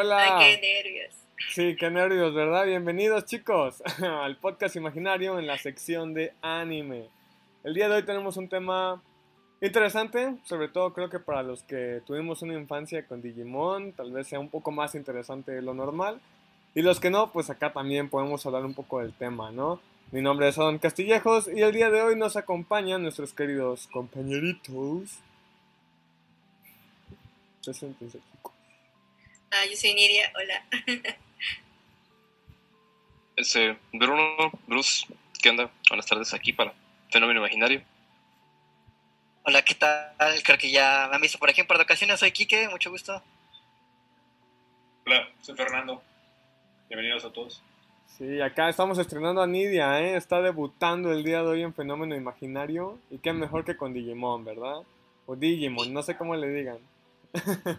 Hola. Ay, qué nervios. Sí, qué nervios, ¿verdad? Bienvenidos chicos al podcast imaginario en la sección de anime. El día de hoy tenemos un tema interesante, sobre todo creo que para los que tuvimos una infancia con Digimon, tal vez sea un poco más interesante de lo normal. Y los que no, pues acá también podemos hablar un poco del tema, ¿no? Mi nombre es Adam Castillejos y el día de hoy nos acompañan nuestros queridos compañeritos. Preséntense. Ah, yo soy Nidia, hola. Este, Bruno, Bruce, ¿qué onda? Buenas tardes aquí para Fenómeno Imaginario. Hola, ¿qué tal? Creo que ya me han visto por aquí en par de ocasiones. Soy Quique, mucho gusto. Hola, soy Fernando. Bienvenidos a todos. Sí, acá estamos estrenando a Nidia, ¿eh? Está debutando el día de hoy en Fenómeno Imaginario. Y qué mejor que con Digimon, ¿verdad? O Digimon, no sé cómo le digan. Es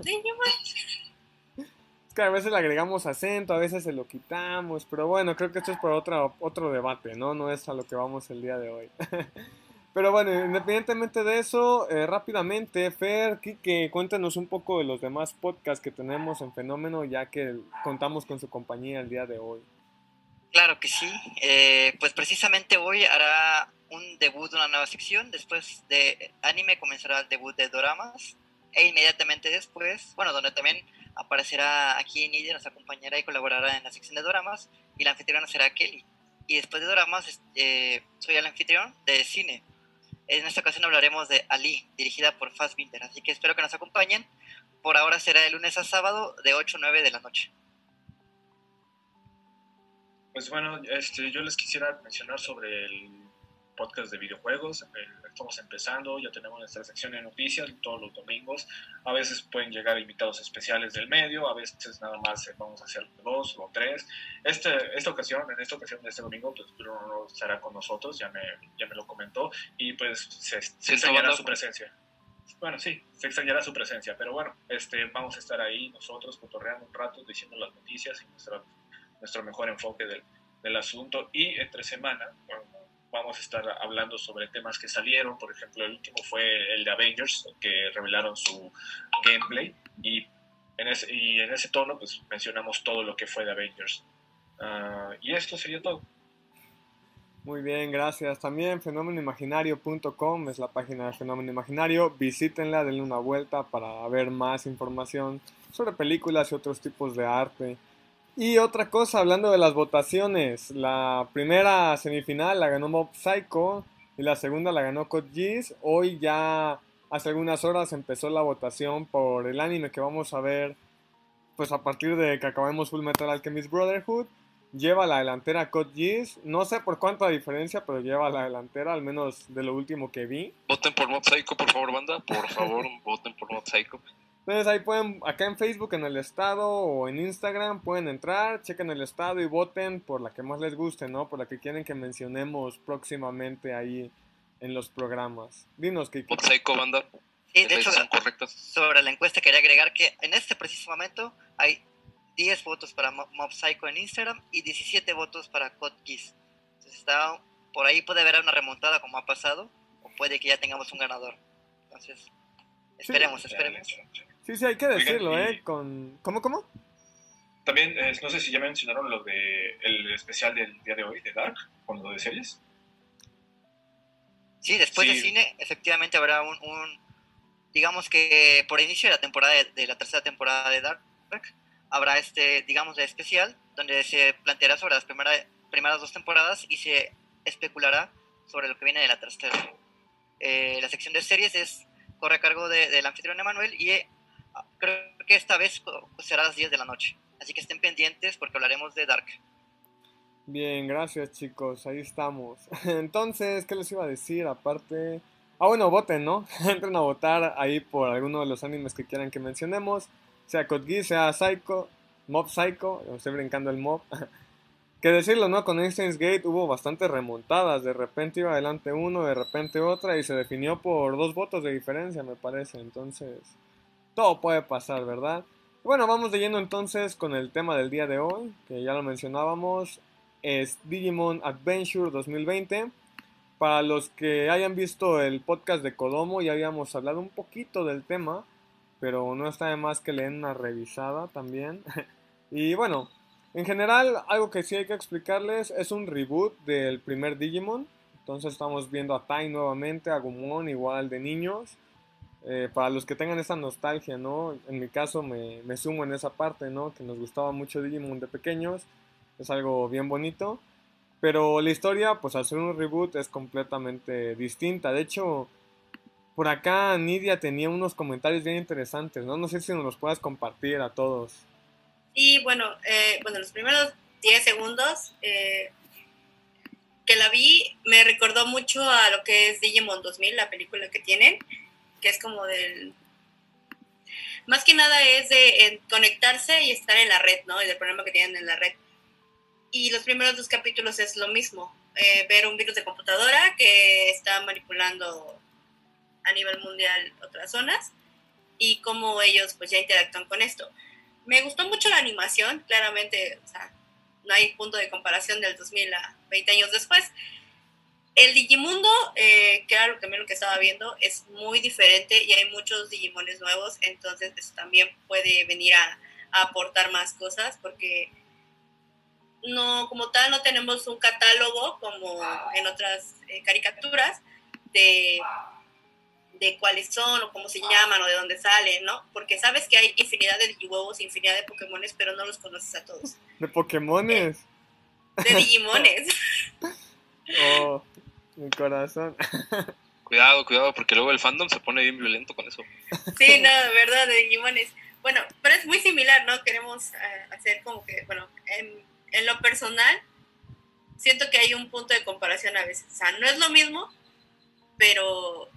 que a veces le agregamos acento, a veces se lo quitamos, pero bueno, creo que esto es por otro, otro debate, ¿no? No es a lo que vamos el día de hoy. pero bueno, independientemente de eso, eh, rápidamente, Fer, Kike, cuéntanos un poco de los demás podcasts que tenemos en Fenómeno, ya que contamos con su compañía el día de hoy. Claro que sí. Eh, pues precisamente hoy hará un debut de una nueva sección. Después de anime comenzará el debut de doramas. E inmediatamente después, bueno, donde también aparecerá aquí Nidia, nos acompañará y colaborará en la sección de doramas. Y la anfitriona será Kelly. Y después de doramas, eh, soy el anfitrión de cine. En esta ocasión hablaremos de Ali, dirigida por Fassbinder. Así que espero que nos acompañen. Por ahora será de lunes a sábado de 8 a 9 de la noche. Pues bueno, este, yo les quisiera mencionar sobre el podcast de videojuegos. Estamos empezando, ya tenemos nuestra sección de noticias todos los domingos. A veces pueden llegar invitados especiales del medio, a veces nada más vamos a hacer dos o tres. Este, esta ocasión, en esta ocasión de este domingo, pues Bruno no estará con nosotros, ya me, ya me lo comentó, y pues se, se extrañará su presencia. Bueno, sí, se extrañará su presencia, pero bueno, este, vamos a estar ahí nosotros cotorreando un rato, diciendo las noticias y nuestra, nuestro mejor enfoque del, del asunto. Y entre semana, bueno, vamos a estar hablando sobre temas que salieron. Por ejemplo, el último fue el de Avengers, que revelaron su gameplay. Y en ese, y en ese tono, pues mencionamos todo lo que fue de Avengers. Uh, y esto sería todo. Muy bien, gracias. También fenómenoimaginario.com es la página de Fenómeno Imaginario. Visítenla, denle una vuelta para ver más información sobre películas y otros tipos de arte. Y otra cosa, hablando de las votaciones, la primera semifinal la ganó Mob Psycho y la segunda la ganó Code Geass. Hoy ya hace algunas horas empezó la votación por el anime que vamos a ver pues a partir de que acabemos Full Metal Alchemist Brotherhood. Lleva la delantera Code Geass, no sé por cuánta diferencia, pero lleva la delantera, al menos de lo último que vi. Voten por Mob Psycho, por favor, banda, por favor, voten por Mob Psycho. Entonces ahí pueden, acá en Facebook, en el estado o en Instagram, pueden entrar, chequen el estado y voten por la que más les guste, ¿no? Por la que quieren que mencionemos próximamente ahí en los programas. Dinos, que Psycho, banda. Sí, de hecho, sobre la encuesta quería agregar que en este preciso momento hay 10 votos para Mob Psycho en Instagram y 17 votos para Code Entonces está, por ahí puede haber una remontada como ha pasado, o puede que ya tengamos un ganador. Entonces, esperemos, sí. esperemos. Sí, sí, hay que decirlo, Oigan, y... ¿eh? Con... ¿Cómo, cómo? También, eh, no sé si ya mencionaron lo de el especial del día de hoy, de Dark, con lo de series. Sí, después sí. de cine, efectivamente habrá un, un, digamos que por inicio de la temporada, de, de, la tercera temporada de Dark, habrá este, digamos, de especial, donde se planteará sobre las primera, primeras dos temporadas y se especulará sobre lo que viene de la tercera. Eh, la sección de series es corre a cargo del de, de anfitrión Emanuel y creo que esta vez será a las 10 de la noche. Así que estén pendientes porque hablaremos de Dark. Bien, gracias chicos, ahí estamos. Entonces, ¿qué les iba a decir? Aparte... Ah, bueno, voten, ¿no? Entren a votar ahí por alguno de los animes que quieran que mencionemos. Sea Code sea Psycho, Mob Psycho, estoy brincando el Mob. que decirlo, ¿no? Con Einstein's Gate hubo bastantes remontadas. De repente iba adelante uno, de repente otra, y se definió por dos votos de diferencia, me parece. Entonces, todo puede pasar, ¿verdad? Bueno, vamos de entonces con el tema del día de hoy, que ya lo mencionábamos, es Digimon Adventure 2020. Para los que hayan visto el podcast de Kodomo, ya habíamos hablado un poquito del tema. pero no está de más que le den una revisada también. y bueno, en general, algo que sí hay que explicarles es un reboot del primer Digimon. Entonces estamos viendo a Tai nuevamente, a Gumon igual de niños. Eh, para los que tengan esa nostalgia, ¿no? En mi caso me, me, sumo en esa parte, ¿no? Que nos gustaba mucho Digimon de pequeños. Es algo bien bonito. Pero la historia, pues al ser un reboot, es completamente distinta. De hecho, por acá Nidia tenía unos comentarios bien interesantes, ¿no? No sé si nos los puedas compartir a todos. Y bueno, eh, bueno los primeros 10 segundos eh, que la vi me recordó mucho a lo que es Digimon 2000, la película que tienen, que es como del... Más que nada es de conectarse y estar en la red, ¿no? Y del problema que tienen en la red. Y los primeros dos capítulos es lo mismo, eh, ver un virus de computadora que está manipulando a nivel mundial otras zonas y cómo ellos pues ya interactúan con esto. Me gustó mucho la animación, claramente, o sea, no hay punto de comparación del 2000 a 20 años después. El Digimundo, eh, que era lo que, lo que estaba viendo, es muy diferente y hay muchos Digimones nuevos, entonces eso también puede venir a, aportar más cosas porque no, como tal, no tenemos un catálogo como en otras eh, caricaturas de de cuáles son o cómo se llaman o de dónde salen, ¿no? Porque sabes que hay infinidad de Digihuevos, infinidad de Pokémones, pero no los conoces a todos. ¿De Pokémones? De Digimones. oh, mi corazón. Cuidado, cuidado, porque luego el fandom se pone bien violento con eso. Sí, no, de verdad, de Digimones. Bueno, pero es muy similar, ¿no? Queremos eh, hacer como que, bueno, en, en lo personal, siento que hay un punto de comparación a veces. O sea, no es lo mismo, pero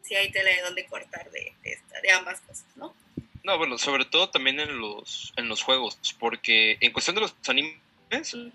si hay tela de dónde cortar de, de, ambas cosas, ¿no? No, bueno, sobre todo también en los, en los juegos, porque en cuestión de los animes,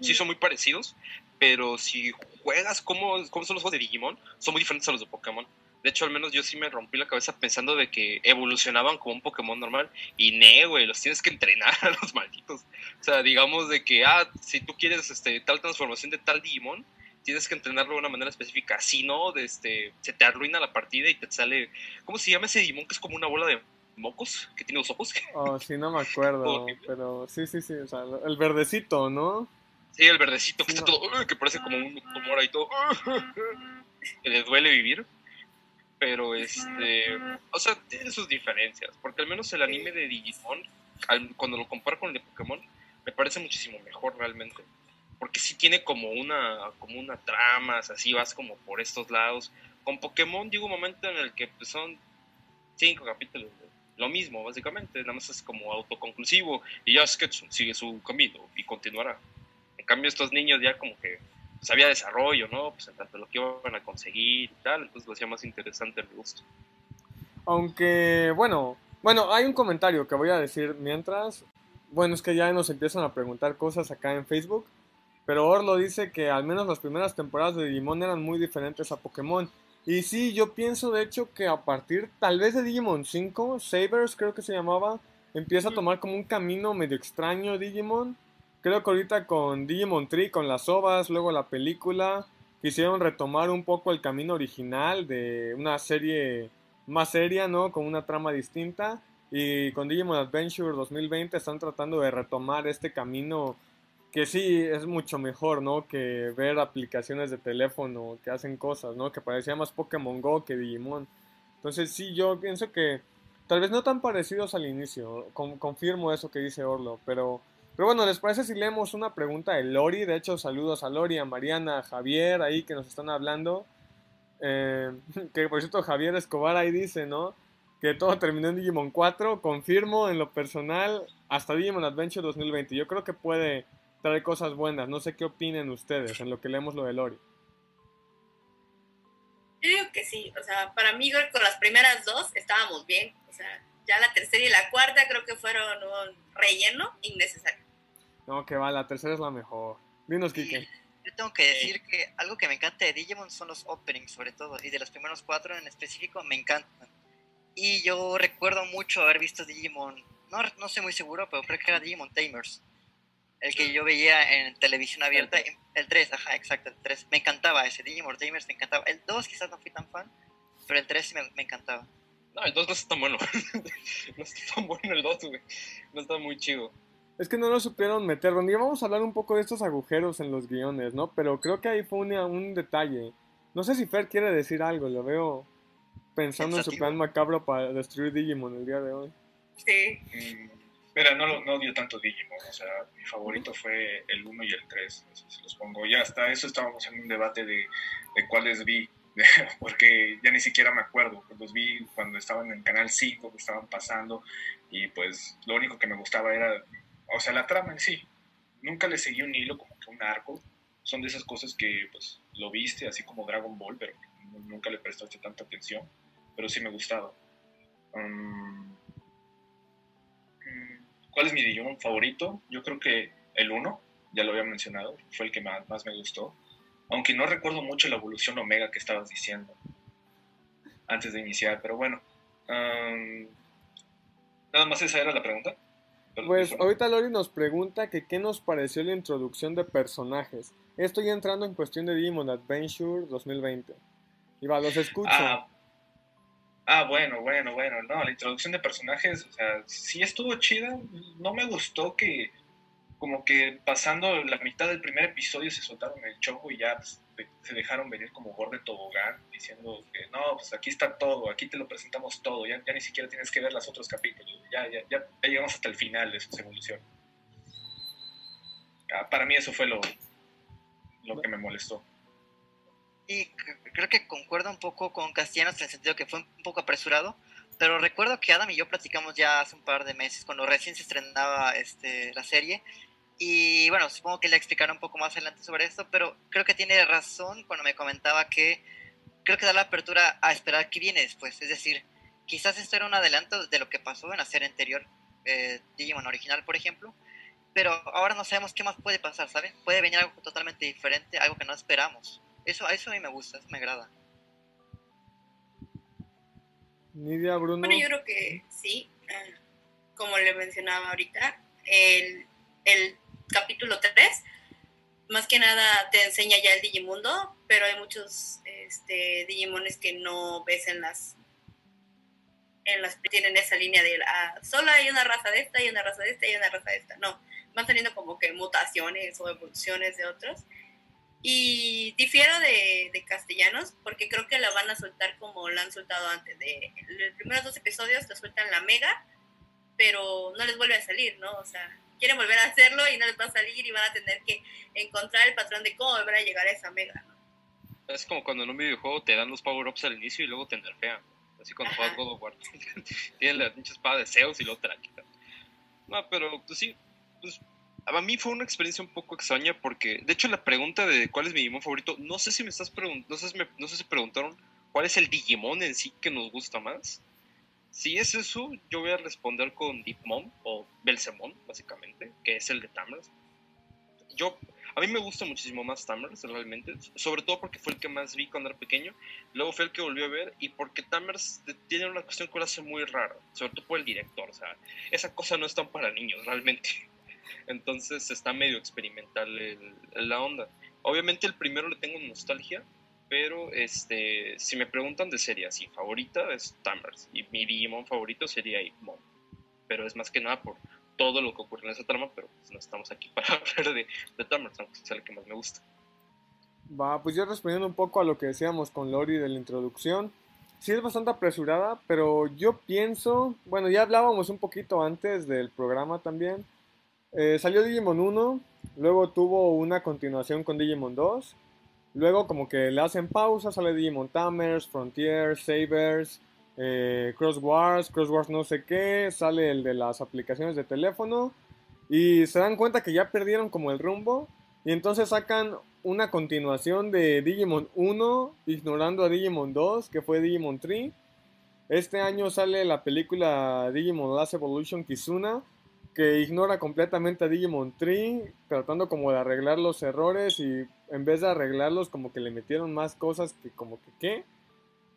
sí son muy parecidos, pero si juegas cómo, cómo son los juegos de Digimon, son muy diferentes a los de Pokémon. De hecho, al menos yo sí me rompí la cabeza pensando de que evolucionaban como un Pokémon normal. Y ne, güey, los tienes que entrenar a los malditos. O sea, digamos de que, ah, si tú quieres este, tal transformación de tal Digimon, tienes que entrenarlo de una manera específica. Si no, este, se te arruina la partida y te sale. ¿Cómo se llama ese Digimon que es como una bola de mocos que tiene los ojos? Oh, sí, no me acuerdo. pero sí, sí, sí. O sea, el verdecito, ¿no? Sí, el verdecito que está todo. que parece como un tumor ahí todo. que le duele vivir. Pero este. O sea, tiene sus diferencias. Porque al menos el anime de Digimon, cuando lo comparo con el de Pokémon, me parece muchísimo mejor realmente porque sí tiene como una, como una trama, así vas como por estos lados. Con Pokémon llega un momento en el que pues, son cinco capítulos, lo mismo básicamente, nada más es como autoconclusivo y ya Sketchum sigue su camino y continuará. En cambio estos niños ya como que pues, había desarrollo, ¿no? Pues en tanto lo que iban a conseguir y tal, entonces lo hacía más interesante el gusto. Aunque, bueno, bueno, hay un comentario que voy a decir mientras. Bueno, es que ya nos empiezan a preguntar cosas acá en Facebook. Pero Orlo dice que al menos las primeras temporadas de Digimon eran muy diferentes a Pokémon. Y sí, yo pienso de hecho que a partir tal vez de Digimon 5, Sabers creo que se llamaba, empieza a tomar como un camino medio extraño Digimon. Creo que ahorita con Digimon Tree, con las ovas, luego la película, quisieron retomar un poco el camino original de una serie más seria, ¿no? Con una trama distinta. Y con Digimon Adventure 2020 están tratando de retomar este camino que sí es mucho mejor, ¿no? Que ver aplicaciones de teléfono que hacen cosas, ¿no? Que parecía más Pokémon Go que Digimon. Entonces sí, yo pienso que tal vez no tan parecidos al inicio, confirmo eso que dice Orlo, pero, pero bueno, ¿les parece si leemos una pregunta de Lori? De hecho, saludos a Lori, a Mariana, a Javier ahí que nos están hablando. Eh, que por cierto, Javier Escobar ahí dice, ¿no? Que todo terminó en Digimon 4, confirmo en lo personal, hasta Digimon Adventure 2020. Yo creo que puede trae cosas buenas. No sé qué opinen ustedes en lo que leemos lo de Lori. Yo digo que sí, o sea, para mí con las primeras dos estábamos bien, o sea, ya la tercera y la cuarta creo que fueron un relleno innecesario. No, que va, la tercera es la mejor. Dinos, Kike. Yo tengo que decir que algo que me encanta de Digimon son los openings, sobre todo, y de los primeros cuatro en específico me encantan. Y yo recuerdo mucho haber visto Digimon, no, no sé muy seguro, pero creo que era Digimon Tamers el que yo veía en televisión abierta, el 3, ajá, exacto, el 3, me encantaba ese Digimon Tamers, me encantaba. El 2 quizás no fui tan fan, pero el 3 sí me, me encantaba. No, el 2 no está tan bueno. no está tan bueno el 2, güey. No está muy chido. Es que no lo supieron meter. Ni vamos a hablar un poco de estos agujeros en los guiones, ¿no? Pero creo que ahí fue un, un detalle. No sé si Fer quiere decir algo, lo veo pensando en su plan macabro para destruir Digimon el día de hoy. Sí. Mm, Mira, no, no odio tanto Digimon, o sea, mi favorito fue el 1 y el 3, eso se los pongo. Ya hasta eso estábamos en un debate de, de cuáles vi, porque ya ni siquiera me acuerdo, pues los vi cuando estaban en Canal 5, que estaban pasando, y pues lo único que me gustaba era, o sea, la trama en sí. Nunca le seguí un hilo, como que un arco. Son de esas cosas que pues lo viste, así como Dragon Ball, pero nunca le prestaste tanta atención, pero sí me gustaba. Um, ¿Cuál es mi Digimon favorito? Yo creo que el 1, ya lo había mencionado, fue el que más, más, me gustó. Aunque no recuerdo mucho la evolución Omega que estabas diciendo antes de iniciar, pero bueno. Um, nada más esa era la pregunta. Pues ahorita Lori nos pregunta que qué nos pareció la introducción de personajes. Estoy entrando en cuestión de Digimon Adventure 2020. Y va, los escucho. Ah, Ah, bueno, bueno, bueno. No, la introducción de personajes, o sea, sí estuvo chida. No me gustó que, como que pasando la mitad del primer episodio se soltaron el choco y ya pues, se dejaron venir como gordo tobogán, diciendo que no, pues aquí está todo, aquí te lo presentamos todo, ya, ya ni siquiera tienes que ver los otros capítulos, ya, ya, llegamos hasta el final de su evolución. Ah, para mí eso fue lo, lo que me molestó. Y creo que concuerdo un poco con Castellanos en el sentido que fue un poco apresurado, pero recuerdo que Adam y yo platicamos ya hace un par de meses, cuando recién se estrenaba este, la serie, y bueno, supongo que le explicaré un poco más adelante sobre esto, pero creo que tiene razón cuando me comentaba que creo que da la apertura a esperar qué viene después, es decir, quizás esto era un adelanto de lo que pasó en la serie anterior, eh, Digimon original, por ejemplo, pero ahora no sabemos qué más puede pasar, ¿saben? Puede venir algo totalmente diferente, algo que no esperamos. Eso, eso a mí me gusta, eso me agrada. Nidia, Bruno. Bueno, yo creo que sí. Eh, como le mencionaba ahorita, el, el capítulo 3, más que nada te enseña ya el Digimundo, pero hay muchos este, Digimones que no ves en las en las tienen esa línea de ah, solo hay una raza de esta y una raza de esta y una raza de esta. No, van teniendo como que mutaciones o evoluciones de otros y difiero de, Castellanos porque creo que la van a soltar como la han soltado antes. De los primeros dos episodios te sueltan la mega, pero no les vuelve a salir, ¿no? O sea, quieren volver a hacerlo y no les va a salir y van a tener que encontrar el patrón de cómo volver a llegar a esa mega, ¿no? Es como cuando en un videojuego te dan los power-ups al inicio y luego te nerfean. Así cuando juegas God of War. Tienen la pinche espada de Zeus y luego te la quitan. No, pero pues sí, pues a mí fue una experiencia un poco extraña porque, de hecho, la pregunta de cuál es mi Digimon favorito, no sé si me estás preguntando, no, sé si no sé si preguntaron cuál es el Digimon en sí que nos gusta más. Si es eso, yo voy a responder con Deepmon o Belzemon, básicamente, que es el de Tamers. Yo, a mí me gusta muchísimo más Tamers, realmente, sobre todo porque fue el que más vi cuando era pequeño, luego fue el que volví a ver y porque Tamers tiene una cuestión que lo hace muy rara, sobre todo por el director, o sea, esa cosa no es tan para niños, realmente. Entonces está medio experimental el, la onda. Obviamente el primero le tengo nostalgia, pero este, si me preguntan de serie así, favorita es Tamers. Y mi Digimon favorito sería Ipmon. Pero es más que nada por todo lo que ocurre en esa trama, pero pues no estamos aquí para hablar de, de Tamers, aunque sea el que más me gusta. Va, pues yo respondiendo un poco a lo que decíamos con Lori de la introducción. Sí es bastante apresurada, pero yo pienso, bueno, ya hablábamos un poquito antes del programa también, eh, salió Digimon 1, luego tuvo una continuación con Digimon 2, luego como que le hacen pausa, sale Digimon Tamers, Frontier, Sabers, eh, Cross Wars, Cross Wars no sé qué, sale el de las aplicaciones de teléfono y se dan cuenta que ya perdieron como el rumbo y entonces sacan una continuación de Digimon 1 ignorando a Digimon 2 que fue Digimon 3. Este año sale la película Digimon Last Evolution Kizuna que ignora completamente a Digimon Tree, tratando como de arreglar los errores y en vez de arreglarlos como que le metieron más cosas que como que qué.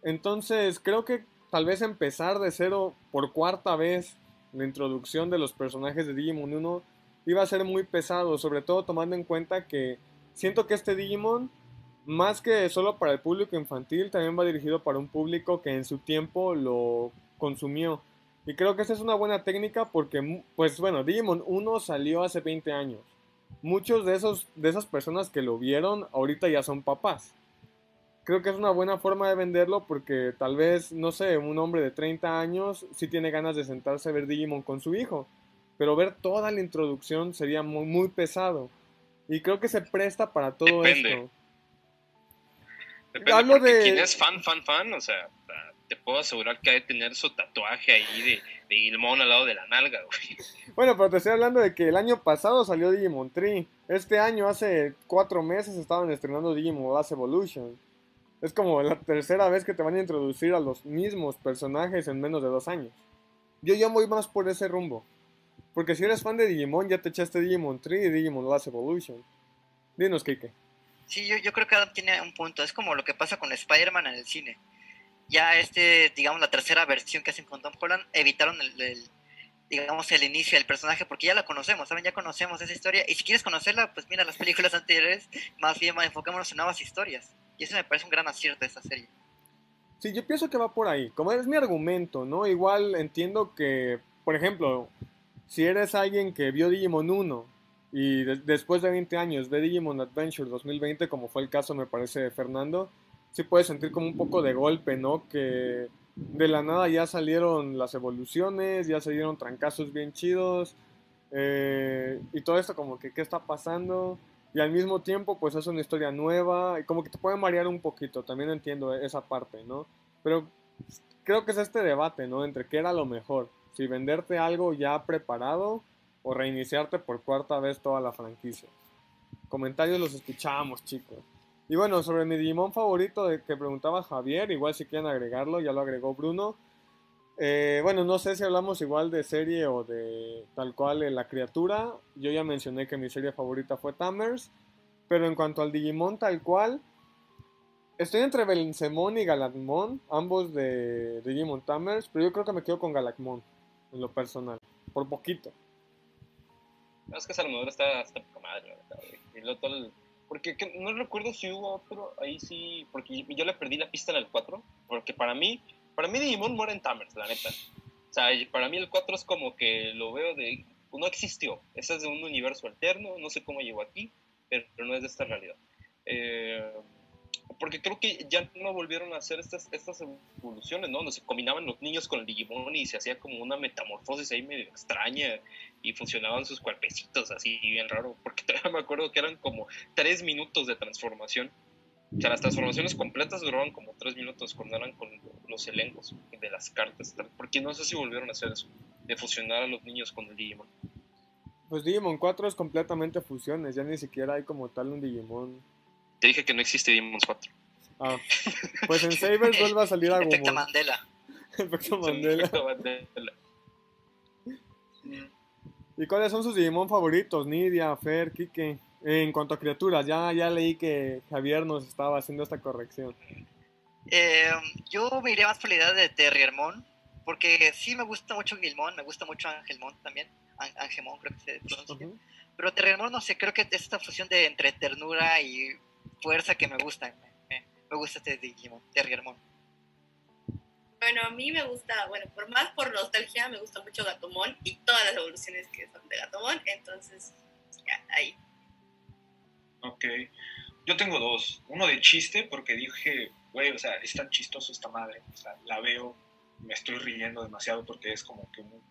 Entonces creo que tal vez empezar de cero por cuarta vez la introducción de los personajes de Digimon 1 iba a ser muy pesado, sobre todo tomando en cuenta que siento que este Digimon, más que solo para el público infantil, también va dirigido para un público que en su tiempo lo consumió. Y creo que esa es una buena técnica porque, pues bueno, Digimon 1 salió hace 20 años. Muchos de, esos, de esas personas que lo vieron ahorita ya son papás. Creo que es una buena forma de venderlo porque tal vez, no sé, un hombre de 30 años sí tiene ganas de sentarse a ver Digimon con su hijo. Pero ver toda la introducción sería muy, muy pesado. Y creo que se presta para todo esto. Depende, Hablo de... quien es fan, fan, fan, o sea, te puedo asegurar que ha de tener su tatuaje ahí de, de Gilmón al lado de la nalga, güey. Bueno, pero te estoy hablando de que el año pasado salió Digimon Tree. Este año, hace cuatro meses, estaban estrenando Digimon Last Evolution. Es como la tercera vez que te van a introducir a los mismos personajes en menos de dos años. Yo ya voy más por ese rumbo. Porque si eres fan de Digimon, ya te echaste Digimon Tree y Digimon Last Evolution. Dinos, Kike. Sí, yo, yo creo que Adam tiene un punto. Es como lo que pasa con Spider-Man en el cine. Ya este, digamos, la tercera versión que hacen con Tom Holland, evitaron el, digamos, el inicio del personaje porque ya la conocemos, ¿saben? Ya conocemos esa historia. Y si quieres conocerla, pues mira las películas anteriores, más bien enfoquémonos en nuevas historias. Y eso me parece un gran acierto de esta serie. Sí, yo pienso que va por ahí. Como es mi argumento, ¿no? Igual entiendo que, por ejemplo, si eres alguien que vio Digimon 1 y después de 20 años ve Digimon Adventure 2020, como fue el caso, me parece, de Fernando, sí puedes sentir como un poco de golpe, ¿no? Que de la nada ya salieron las evoluciones, ya salieron trancazos bien chidos, eh, y todo esto como que qué está pasando, y al mismo tiempo pues es una historia nueva, y como que te puede marear un poquito, también entiendo esa parte, ¿no? Pero creo que es este debate, ¿no? Entre qué era lo mejor, si venderte algo ya preparado o reiniciarte por cuarta vez toda la franquicia. Comentarios los escuchamos, chicos. Y bueno, sobre mi Digimon favorito de que preguntaba Javier, igual si quieren agregarlo, ya lo agregó Bruno. Eh, bueno, no sé si hablamos igual de serie o de tal cual la criatura. Yo ya mencioné que mi serie favorita fue Tamers. Pero en cuanto al Digimon tal cual, estoy entre Benzemon y Galakmon, ambos de Digimon Tamers, pero yo creo que me quedo con Galakmon, en lo personal, por poquito. Es que está, está poca madre, Y lo, todo porque no recuerdo si hubo otro, ahí sí, porque yo le perdí la pista en el 4, porque para mí, para mí Digimon muere en Tamers, la neta. O sea, para mí el 4 es como que lo veo de, no existió, ese es de un universo alterno, no sé cómo llegó aquí, pero no es de esta realidad. Eh, porque creo que ya no volvieron a hacer estas, estas evoluciones, ¿no? Donde se combinaban los niños con el Digimon y se hacía como una metamorfosis ahí medio extraña y funcionaban sus cuerpecitos así bien raro, porque todavía me acuerdo que eran como tres minutos de transformación. O sea, las transformaciones completas duraban como tres minutos cuando eran con los elencos de las cartas, porque no sé si volvieron a hacer eso, de fusionar a los niños con el Digimon. Pues Digimon 4 es completamente fusiones, ya ni siquiera hay como tal un Digimon te dije que no existe Demon 4. Ah, pues en Saber vuelve a salir algo. Efecto Mandela. Efecto Mandela. Efecto Mandela. ¿Y cuáles son sus Digimon favoritos? Nidia, Fer, Kike. En cuanto a criaturas, ya, ya leí que Javier nos estaba haciendo esta corrección. Eh, yo me iría más por la idea de Terriermon, porque sí me gusta mucho Gilmon, me gusta mucho Angelmon también. Angemon creo que se pronuncia. Pero Terriermon, no sé, creo que es esta fusión de entre ternura y fuerza que me gusta. Me, gusta este Digimon, Terriermon. Bueno, a mí me gusta, bueno, por más por nostalgia, me gusta mucho Gatomon y todas las evoluciones que son de Gatomon, entonces, ya, ahí. Ok. Yo tengo dos. Uno de chiste, porque dije, güey, o sea, es tan chistoso esta madre. O sea, la veo, me estoy riendo demasiado porque es como que un,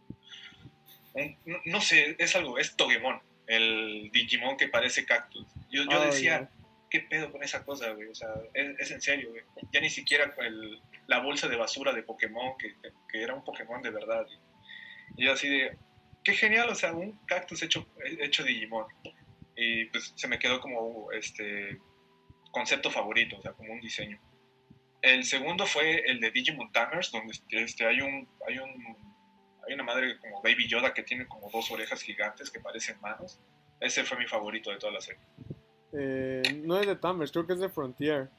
no, sé, es algo, es Togemon, el Digimon que parece cactus. Yo, yo decía, ¿qué pedo con esa cosa, güey? O sea, es, en serio, güey. Ya ni siquiera el, la bolsa de basura de Pokémon, que, que era un Pokémon de verdad. Y, yo así de, qué genial, o sea, un cactus hecho, hecho Digimon. Y pues se me quedó como este concepto favorito, o sea, como un diseño. El segundo fue el de Digimon Tamers, donde este, hay, un, hay, un, hay una madre como Baby Yoda que tiene como dos orejas gigantes que parecen manos. Ese fue mi favorito de toda la serie. Eh, no es de Tamers, creo que es de Frontier.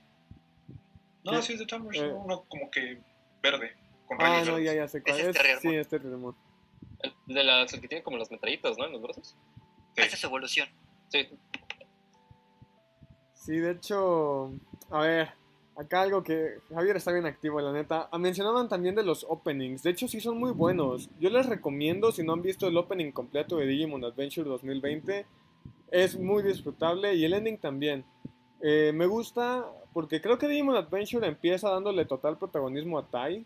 No, sí es de Tamers, eh. uno como que verde. Con ah, no, ya, ya sé cuál es. Este sí, este Terriermon. El de las el que tiene como las metrallitas, ¿no? En los brazos. Esa es su evolución. Sí. Sí, de hecho, a ver, Acá algo que Javier está bien activo, la neta. Ah, mencionaban también de los openings. De hecho, sí son muy buenos. Yo les recomiendo, si no han visto el opening completo de Digimon Adventure 2020, es muy disfrutable y el ending también. Eh, me gusta porque creo que Digimon Adventure empieza dándole total protagonismo a Tai.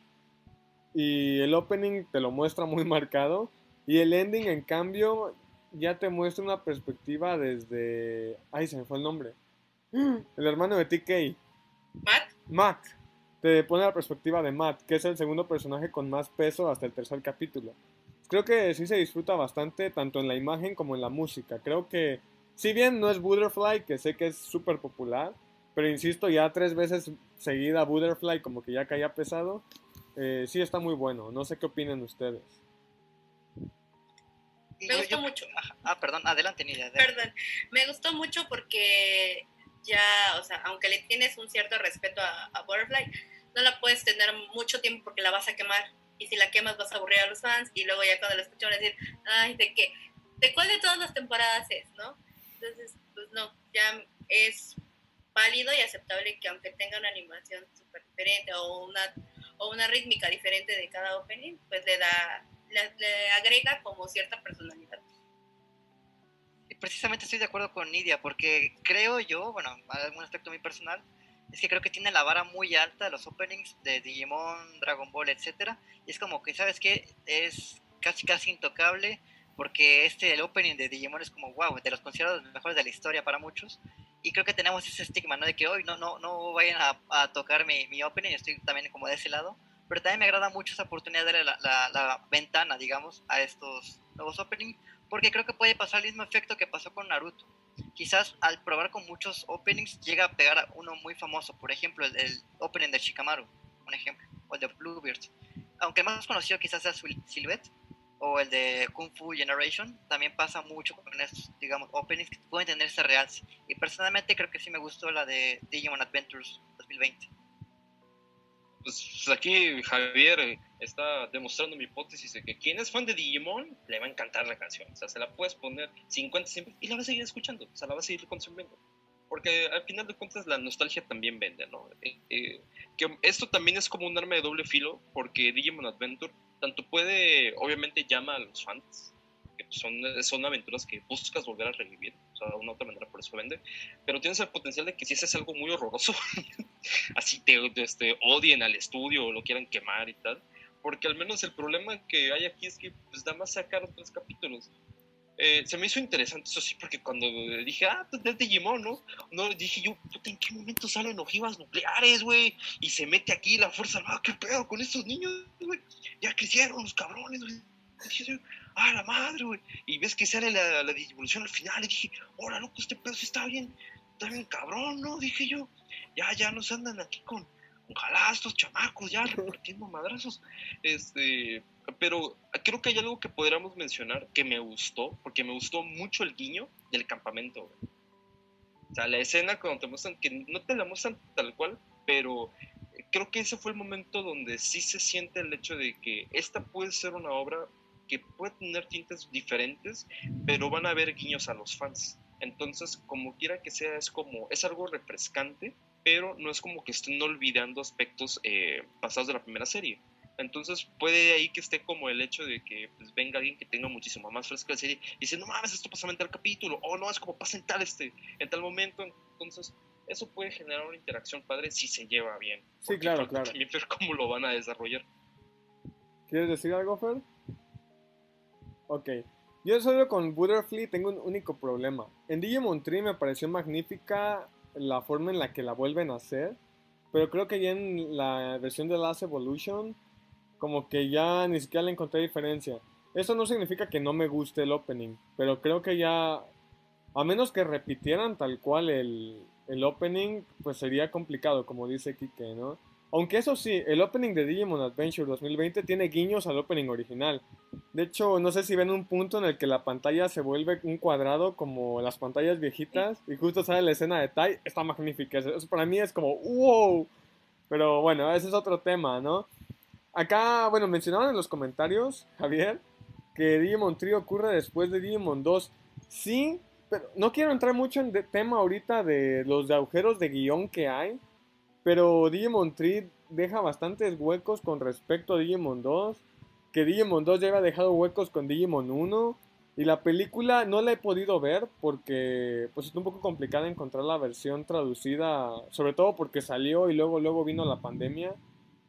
Y el opening te lo muestra muy marcado. Y el ending, en cambio, ya te muestra una perspectiva desde... Ay, se me fue el nombre. El hermano de TK. Matt, Matt. Te pone la perspectiva de Matt, que es el segundo personaje con más peso hasta el tercer capítulo. Creo que sí se disfruta bastante, tanto en la imagen como en la música. Creo que, si bien no es Butterfly, que sé que es súper popular, pero insisto, ya tres veces seguida Butterfly como que ya caía pesado, eh, sí está muy bueno. No sé qué opinan ustedes. Me gustó yo- mucho. Ah, perdón, adelante, Nidia. Perdón, me gustó mucho porque ya, o sea, aunque le tienes un cierto respeto a, a Butterfly, no la puedes tener mucho tiempo porque la vas a quemar. Y si la quemas vas a aburrir a los fans y luego ya cuando la escuchan van a decir, ay, ¿de qué? ¿De cuál de todas las temporadas es, no? Entonces, pues no, ya es válido y aceptable que aunque tenga una animación súper diferente o una, o una rítmica diferente de cada opening, pues le da, le, le agrega como cierta personalidad. Precisamente estoy de acuerdo con Nidia, porque creo yo, bueno, algún aspecto muy personal, es que creo que tiene la vara muy alta los openings de Digimon, Dragon Ball, etcétera, y es como que, ¿sabes qué? Es casi casi intocable, porque este, el opening de Digimon es como, wow, de los considerados mejores de la historia para muchos, y creo que tenemos ese estigma, ¿no? De que hoy no, no, no vayan a, a tocar mi, mi opening, estoy también como de ese lado, pero también me agrada mucho esa oportunidad de darle la, la, la ventana, digamos, a estos nuevos openings, porque creo que puede pasar el mismo efecto que pasó con Naruto. Quizás al probar con muchos openings llega a pegar a uno muy famoso, por ejemplo, el, el opening de Shikamaru, un ejemplo, o el de Bluebeard. Aunque el más conocido quizás sea Sil- Silhouette, o el de Kung Fu Generation, también pasa mucho con estos, digamos, openings que pueden tener ese realce. Y personalmente creo que sí me gustó la de Digimon Adventures 2020. Pues aquí Javier eh, está demostrando mi hipótesis de que quien es fan de Digimon le va a encantar la canción. O sea, se la puedes poner 50 siempre y la va a seguir escuchando. O sea, la va a seguir consumiendo. Porque al final de cuentas la nostalgia también vende, ¿no? Eh, eh, que esto también es como un arma de doble filo porque Digimon Adventure tanto puede, obviamente llama a los fans, que son, son aventuras que buscas volver a revivir, o sea, de una u otra manera por eso vende, pero tienes el potencial de que si ese es algo muy horroroso, así te, te, este, odien al estudio o lo quieran quemar y tal, porque al menos el problema que hay aquí es que pues nada más sacaron tres capítulos. Eh, se me hizo interesante eso sí, porque cuando dije, ah, pues es Digimon, ¿no? No, dije yo, puta, ¿en qué momento salen ojivas nucleares, güey? Y se mete aquí la fuerza armada, ¿qué pedo con estos niños, güey? Ya crecieron los cabrones, güey. Ah, la madre, güey. Y ves que sale la, la al final, y dije, hola, loco, este pedo sí está bien, está bien cabrón, ¿no? Dije yo, ya, ya nos andan aquí con, con estos chamacos, ya repartiendo madrazos. Este, pero creo que hay algo que podríamos mencionar que me gustó, porque me gustó mucho el guiño del campamento. güey. O sea, la escena cuando te muestran, que no te la muestran tal cual, pero creo que ese fue el momento donde sí se siente el hecho de que esta puede ser una obra que puede tener tintes diferentes, pero van a haber guiños a los fans. Entonces, como quiera que sea, es como, es algo refrescante, pero no es como que estén olvidando aspectos eh, pasados de la primera serie. Entonces puede ahí que esté como el hecho de que pues, venga alguien que tenga muchísimo más fresca la serie y dice, no mames, esto pasa en tal capítulo, o no, es como pasa en tal, este, en tal momento. Entonces, eso puede generar una interacción padre si se lleva bien. Sí, claro, claro. También ver cómo lo van a desarrollar. ¿Quieres decir algo, Fer? Ok. Yo solo con Butterfly tengo un único problema. En Digimon Tree me pareció magnífica la forma en la que la vuelven a hacer. Pero creo que ya en la versión de Last Evolution, como que ya ni siquiera le encontré diferencia. Eso no significa que no me guste el opening. Pero creo que ya, a menos que repitieran tal cual el, el opening, pues sería complicado, como dice Kike, ¿no? Aunque eso sí, el opening de Digimon Adventure 2020 tiene guiños al opening original. De hecho, no sé si ven un punto en el que la pantalla se vuelve un cuadrado como las pantallas viejitas y justo sale la escena de Tai. Está magnífica. Eso para mí es como wow. Pero bueno, ese es otro tema, ¿no? Acá, bueno, mencionaban en los comentarios, Javier, que Digimon Tree ocurre después de Digimon 2. Sí, pero no quiero entrar mucho en de- tema ahorita de los agujeros de guion que hay. Pero Digimon 3 deja bastantes huecos con respecto a Digimon 2, que Digimon 2 ya había dejado huecos con Digimon 1, y la película no la he podido ver porque pues es un poco complicada encontrar la versión traducida, sobre todo porque salió y luego luego vino la pandemia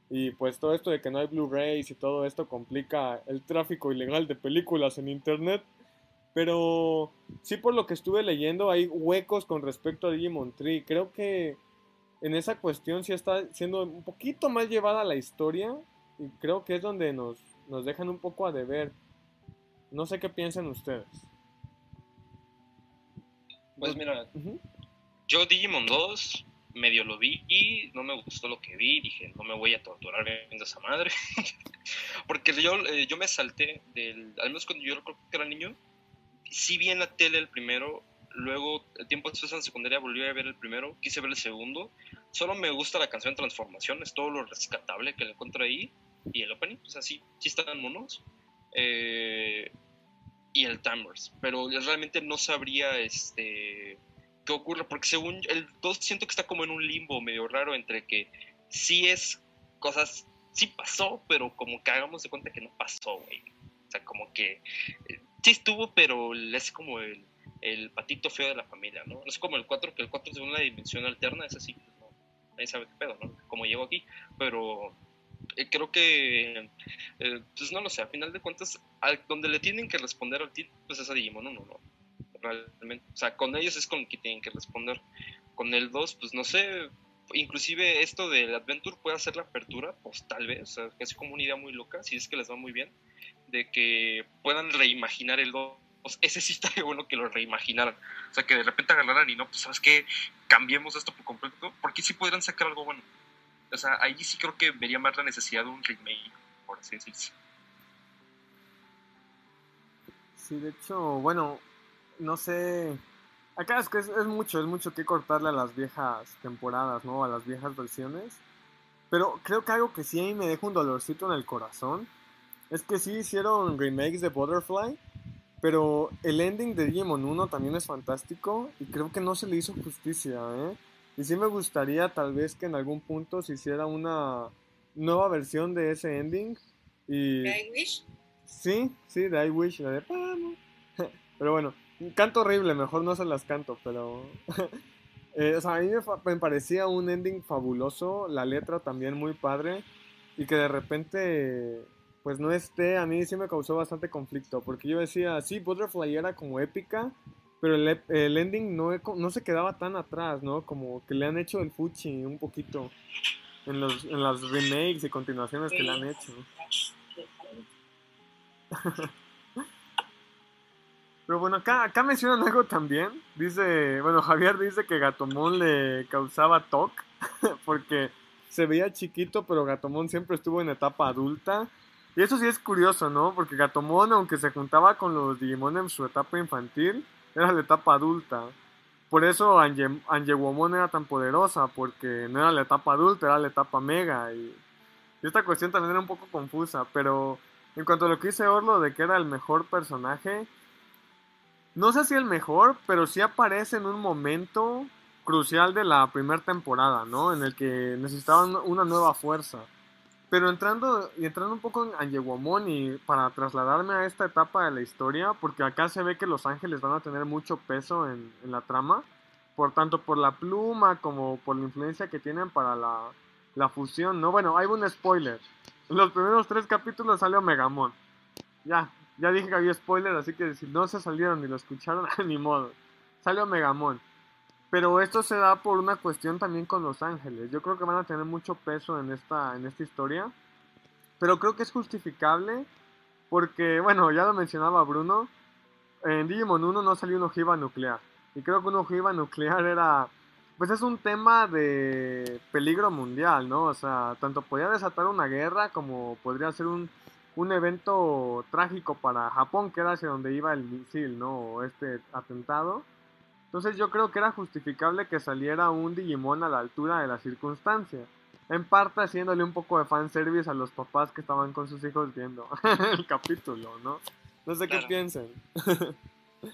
y pues todo esto de que no hay Blu-rays y todo esto complica el tráfico ilegal de películas en internet. Pero sí por lo que estuve leyendo hay huecos con respecto a Digimon 3. Creo que en esa cuestión sí está siendo un poquito más llevada la historia y creo que es donde nos, nos dejan un poco a deber. No sé qué piensan ustedes. Pues mira, Ujú. yo Digimon 2 medio lo vi y no me gustó lo que vi. Dije, no me voy a torturar viendo esa madre. Porque yo, eh, yo me salté del. Al menos cuando yo creo que era niño, sí vi en la tele el primero. Luego, el tiempo después en secundaria volví a ver el primero. Quise ver el segundo. Solo me gusta la canción Transformación. Es todo lo rescatable que le encuentro ahí. Y el opening, o sea, sí, sí están monos. Eh, y el Timers. Pero realmente no sabría este qué ocurre, porque según el 2 siento que está como en un limbo medio raro entre que sí es cosas, sí pasó, pero como que hagamos de cuenta que no pasó, güey. O sea, como que eh, sí estuvo, pero es como el, el patito feo de la familia, ¿no? No es como el 4, que el 4 es una dimensión alterna, es así, pues no, nadie sabe qué pedo, ¿no? Como llegó aquí, pero eh, creo que, eh, pues no lo sé, a final de cuentas, al- donde le tienen que responder al título, pues es a Digimon 1, ¿no? Realmente, o sea, con ellos es con que tienen que responder. Con el 2, pues no sé, inclusive esto del Adventure puede hacer la apertura, pues tal vez, o sea, es como una idea muy loca, si es que les va muy bien, de que puedan reimaginar el 2. Ese sí estaría bueno que lo reimaginaran. O sea, que de repente agarraran y no, pues sabes qué, cambiemos esto por completo, porque sí podrían sacar algo bueno. O sea, ahí sí creo que vería más la necesidad de un remake, por así decirse. Sí, de hecho, bueno, no sé. Acá es que es, mucho, es mucho que cortarle a las viejas temporadas, ¿no? A las viejas versiones. Pero creo que algo que sí a me deja un dolorcito en el corazón es que sí hicieron remakes de Butterfly, pero el ending de Digimon 1 también es fantástico y creo que no se le hizo justicia, ¿eh? Y sí me gustaría tal vez que en algún punto se hiciera una nueva versión de ese ending y... I wish. Sí, sí, de I Wish, la de. Pero bueno, canto horrible, mejor no se las canto, pero... eh, o sea, a mí me, fa- me parecía un ending fabuloso, la letra también muy padre, y que de repente, pues no esté, a mí sí me causó bastante conflicto, porque yo decía, sí, Butterfly era como épica, pero el, el ending no, e- no se quedaba tan atrás, ¿no? Como que le han hecho el fuchi un poquito en, los, en las remakes y continuaciones que le han hecho. Pero bueno, acá, acá mencionan algo también. Dice, bueno, Javier dice que Gatomón le causaba TOC porque se veía chiquito, pero Gatomón siempre estuvo en etapa adulta. Y eso sí es curioso, ¿no? Porque Gatomón, aunque se juntaba con los Digimon en su etapa infantil, era la etapa adulta. Por eso Ange- Angewomon era tan poderosa, porque no era la etapa adulta, era la etapa mega. Y, y esta cuestión también era un poco confusa, pero en cuanto a lo que dice Orlo de que era el mejor personaje, no sé si el mejor, pero sí aparece en un momento crucial de la primera temporada, ¿no? En el que necesitaban una nueva fuerza. Pero entrando, y entrando un poco en Angewomon y para trasladarme a esta etapa de la historia, porque acá se ve que los ángeles van a tener mucho peso en, en la trama, por tanto por la pluma como por la influencia que tienen para la, la fusión, ¿no? Bueno, hay un spoiler. En los primeros tres capítulos sale Omegamon. Ya, ya dije que había spoiler, así que si no se salieron ni lo escucharon, ni modo. Sale Omegamon. Pero esto se da por una cuestión también con Los Ángeles. Yo creo que van a tener mucho peso en esta, en esta historia. Pero creo que es justificable porque, bueno, ya lo mencionaba Bruno. En Digimon 1 no salió una ojiva nuclear. Y creo que una ojiva nuclear era... Pues es un tema de peligro mundial, ¿no? O sea, tanto podía desatar una guerra como podría ser un, un evento trágico para Japón, que era hacia donde iba el misil, ¿no? O este atentado. Entonces yo creo que era justificable que saliera un Digimon a la altura de la circunstancia. En parte haciéndole un poco de fanservice a los papás que estaban con sus hijos viendo el capítulo, ¿no? No sé Claro. qué piensen.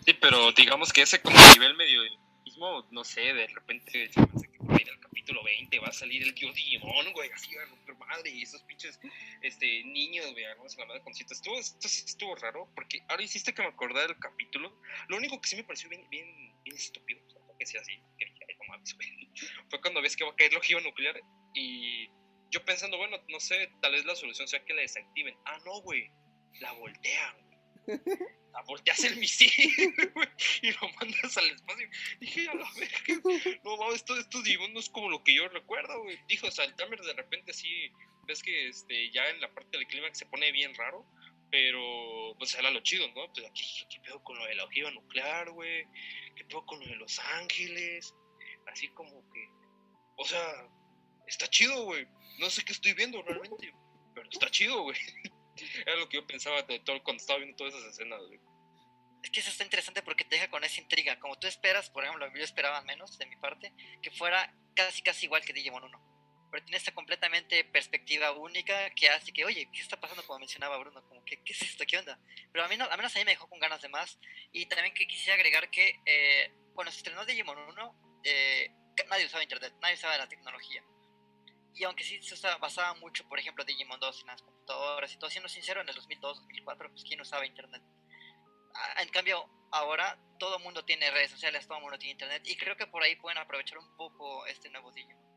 Sí, pero digamos que ese como nivel medio de mismo, no sé, de repente se me hace que por ahí del capítulo capítulo 20 va a salir el tío Digimon, güey, así a romper madre, y esos pinches este, niños, güey, no la madre con citas. Estuvo, esto sí estuvo raro, porque ahora hiciste que me acordara del capítulo. Lo único que sí me pareció bien, bien, bien estúpido, o sea, que sea así, que dije, no mames, güey. Fue cuando ves que va a caer la ojiva nuclear y yo pensando, bueno, no sé, tal vez la solución sea que la desactiven. Ah, no, güey, la voltean, güey. Volteas el misil, y lo mandas al espacio. Dije, a la verga, no mames, esto, Digimon no es como lo que yo recuerdo, güey. Dijo, o sea, el Tamer de repente sí, ves que este, ya en la parte del clímax se pone bien raro, pero pues era lo chido, ¿no? Pues aquí, ¿qué pedo con lo de la ojiva nuclear, güey? ¿Qué pedo con lo de Los Ángeles? Así como que, o sea, está chido, güey. No sé qué estoy viendo realmente, pero está chido, güey. Era lo que yo pensaba de todo, cuando estaba viendo todas esas escenas, güey. Es que eso está interesante porque te deja con esa intriga. Como tú esperas, por ejemplo, yo esperaba menos de mi parte, que fuera casi casi igual que Digimon 1. Pero tiene esta completamente perspectiva única que hace que, oye, ¿qué está pasando? Como mencionaba Bruno, como, ¿qué, qué es esto? ¿Qué onda? Pero a mí, no, a menos a mí me dejó con ganas de más. Y también que quisiera agregar que eh, cuando se estrenó Digimon 1, eh, nadie usaba internet, nadie usaba la tecnología. Y aunque sí se basaba mucho, por ejemplo, Digimon 2 en las computadoras y todo, siendo sincero, en el 2002, 2004, pues ¿quién usaba internet? Ah, en cambio, ahora todo el mundo tiene redes sociales, todo el mundo tiene internet, y creo que por ahí pueden aprovechar un poco este nuevo Digimon.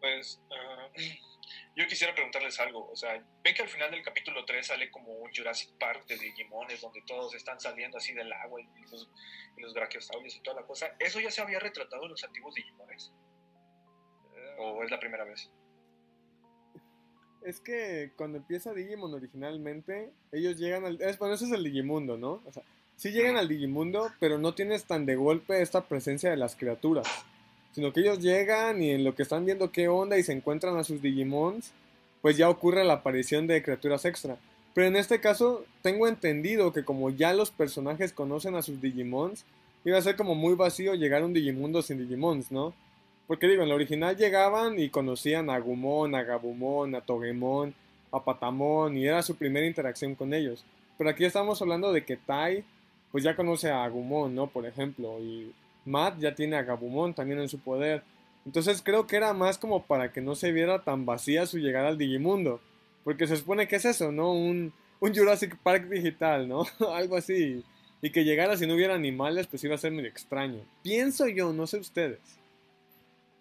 Pues uh, yo quisiera preguntarles algo. O sea, ven que al final del capítulo 3 sale como un Jurassic Park de Digimones donde todos están saliendo así del agua y los, y los brachiosaurios y toda la cosa. ¿Eso ya se había retratado en los antiguos Digimones? ¿O es la primera vez? Es que cuando empieza Digimon originalmente, ellos llegan al... Es, bueno, eso es el Digimundo, ¿no? O sea, sí llegan al Digimundo, pero no tienes tan de golpe esta presencia de las criaturas. Sino que ellos llegan y en lo que están viendo qué onda y se encuentran a sus Digimons, pues ya ocurre la aparición de criaturas extra. Pero en este caso, tengo entendido que como ya los personajes conocen a sus Digimons, iba a ser como muy vacío llegar a un Digimundo sin Digimons, ¿no? Porque digo, en la original llegaban y conocían a Gumon, a Gabumon, a Togemon, a Patamon, y era su primera interacción con ellos. Pero aquí estamos hablando de que Tai, pues ya conoce a Agumon, ¿no? Por ejemplo, y Matt ya tiene a Gabumon también en su poder. Entonces creo que era más como para que no se viera tan vacía su llegada al Digimundo. Porque se supone que es eso, ¿no? Un, Jurassic Park digital, ¿no? Algo así. Y que llegara si no hubiera animales, pues iba a ser muy extraño. Pienso yo, no sé ustedes.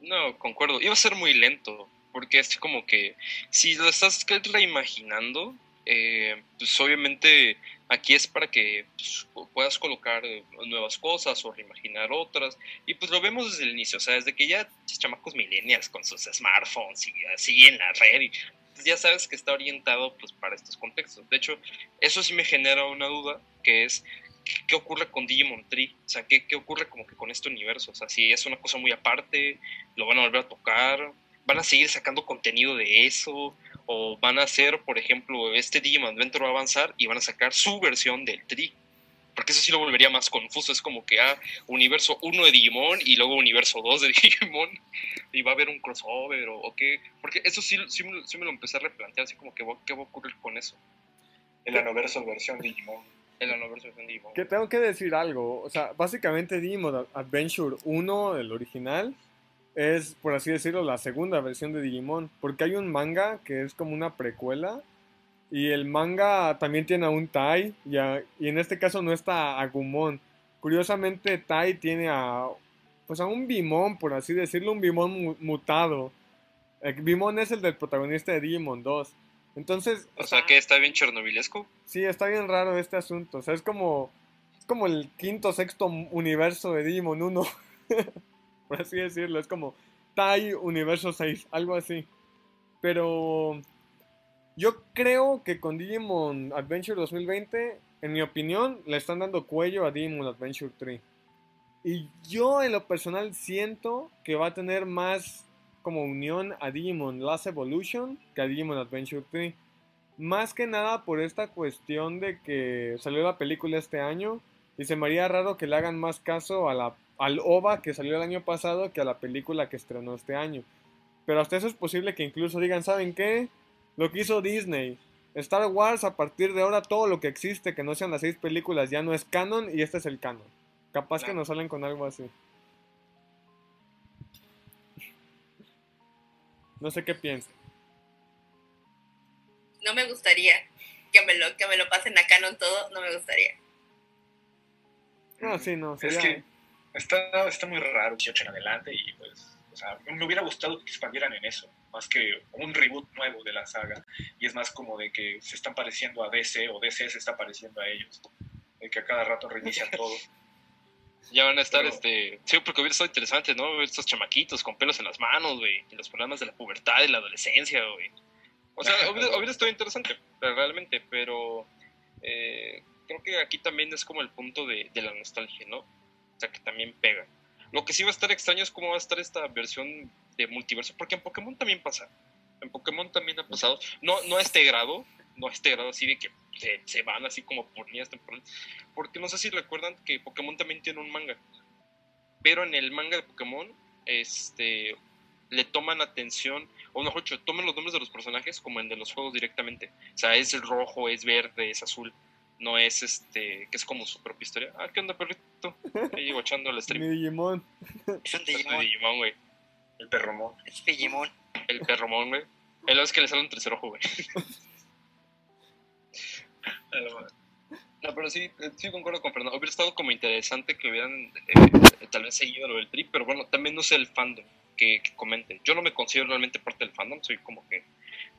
No, concuerdo. Iba a ser muy lento, porque es como que si lo estás reimaginando, eh, pues obviamente aquí es para que pues, puedas colocar eh, nuevas cosas o reimaginar otras. Y pues lo vemos desde el inicio, o sea, desde que ya chamacos millennials con sus smartphones y así en la red, y, pues ya sabes que está orientado pues para estos contextos. De hecho, eso sí me genera una duda, que es qué ocurre con Digimon Tree, o sea, ¿qué, qué ocurre como que con este universo, o sea, si es una cosa muy aparte, lo van a volver a tocar, van a seguir sacando contenido de eso, o van a hacer, por ejemplo, este Digimon Adventure va a avanzar y van a sacar su versión del Tree, porque eso sí lo volvería más confuso, es como que, ah, universo 1 de Digimon y luego universo 2 de Digimon, y va a haber un crossover, o, qué, porque eso sí, sí, sí, me lo empecé a replantear, así como que, ¿qué va a ocurrir con eso? El Anoverso versión Digimon el. Que tengo que decir algo, o sea, básicamente Digimon Adventure 1, el original, es, por así decirlo, la segunda versión de Digimon, porque hay un manga que es como una precuela, y el manga también tiene a un Tai, y, y en este caso no está Agumon. Curiosamente, Tai tiene a, pues a un Bimon, por así decirlo, un Bimon mutado. El Bimon es el del protagonista de Digimon 2. Entonces. O sea, que está bien chernobilesco. Sí, está bien raro este asunto. O sea, es como. Es como el quinto, sexto universo de Digimon 1. Por así decirlo. Es como Tai Universo 6, algo así. Pero. Yo creo que con Digimon Adventure 2020, en mi opinión, le están dando cuello a Digimon Adventure 3. Y yo en lo personal siento que va a tener más como unión a Digimon Last Evolution que a Digimon Adventure 3. Más que nada por esta cuestión de que salió la película este año y se me haría raro que le hagan más caso a la, al OVA que salió el año pasado que a la película que estrenó este año. Pero hasta eso es posible que incluso digan, ¿saben qué? Lo que hizo Disney. Star Wars a partir de ahora todo lo que existe que no sean las seis películas ya no es canon y este es el canon. Capaz que nos salen con algo así. No sé qué piensa. No me gustaría que me lo, que me lo pasen a canon todo, no me gustaría. No, sí, no, sería... Es que está, está muy raro 18 en adelante y pues, o sea, me hubiera gustado que expandieran en eso, más que un reboot nuevo de la saga. Y es más como de que se están pareciendo a DC o DC se está pareciendo a ellos. De que a cada rato reinician todo. Ya van a estar, Pero- este... Sí, porque hubiera estado interesante, ¿no? Estos chamaquitos con pelos en las manos, güey. Y los problemas de la pubertad y la adolescencia, güey. O sea, hubiera, hubiera estado interesante, realmente, pero... eh, creo que aquí también es como el punto de, de la nostalgia, ¿no? O sea, que también pega. Lo que sí va a estar extraño es cómo va a estar esta versión de multiverso, porque en Pokémon también pasa. En Pokémon también ha pasado. No, no a este grado, no a este grado así de que se, se van así como por líneas temporales. Porque no sé si recuerdan que Pokémon también tiene un manga. Pero en el manga de Pokémon, este le toman atención, o mejor dicho, toman los nombres de los personajes como el de los juegos directamente. O sea, es rojo, es verde, es azul. No es este, que es como su propia historia. Ah, ¿qué onda, perrito? Ahí guachando el Mi stream. Digimon. Es un Digimon. Digimon, güey. El perromón. Es Digimon. El perromón, güey. El es que le sale un tercer ojo, güey. No, pero sí, eh, sí concuerdo con Fernando. Hubiera estado como interesante que hubieran eh, tal vez seguido lo del trip, pero bueno, también no sé el fandom que, que comenten. Yo no me considero realmente parte del fandom, soy como que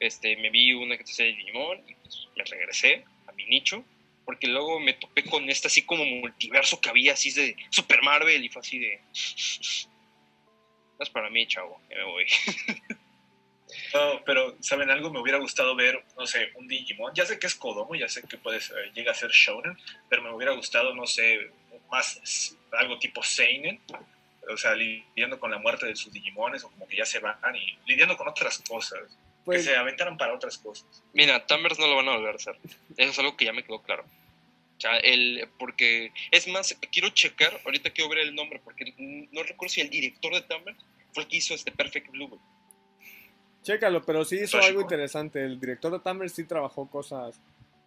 este, me vi una que de Digimon y pues me regresé a mi nicho, porque luego me topé con este así como multiverso que había así de Super Marvel y fue así de... No es para mí, chavo, ya me voy. No, pero ¿saben algo? Me hubiera gustado ver, no sé, un Digimon. Ya sé que es Kodomo, ya sé que puede ser- llega a ser Shonen, pero me hubiera gustado, no sé, más algo tipo Seinen. O sea, lidiando con la muerte de sus Digimones, o como que ya se van y lidiando con otras cosas. Pues, que se aventaran para otras cosas. Mira, Tamers no lo van a volver a hacer. Eso es algo que ya me quedó claro. O sea, el, porque, es más, quiero checar, ahorita quiero ver el nombre, porque no recuerdo si el director de Tamers fue el que hizo este Perfect Blue. Chécalo, pero sí hizo algo interesante. El director de Tamer sí trabajó cosas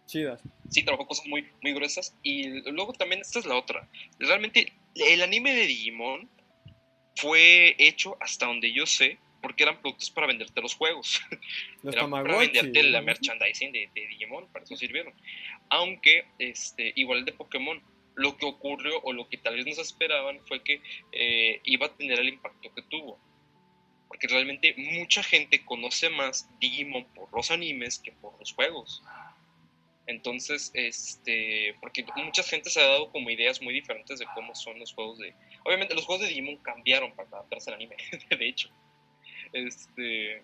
chidas. Sí, trabajó cosas muy, muy gruesas. Y luego también, esta es la otra. Realmente, el anime de Digimon fue hecho hasta donde yo sé, porque eran productos para venderte los juegos. Los para venderte la merchandising de, de Digimon, para eso sirvieron. Aunque, este, igual de Pokémon, lo que ocurrió o lo que tal vez nos esperaban fue que eh, iba a tener el impacto que tuvo. Porque realmente mucha gente conoce más Digimon por los animes que por los juegos. Entonces, este, porque mucha gente se ha dado como ideas muy diferentes de cómo son los juegos de... Obviamente los juegos de Digimon cambiaron para adaptarse al anime, de hecho. Este,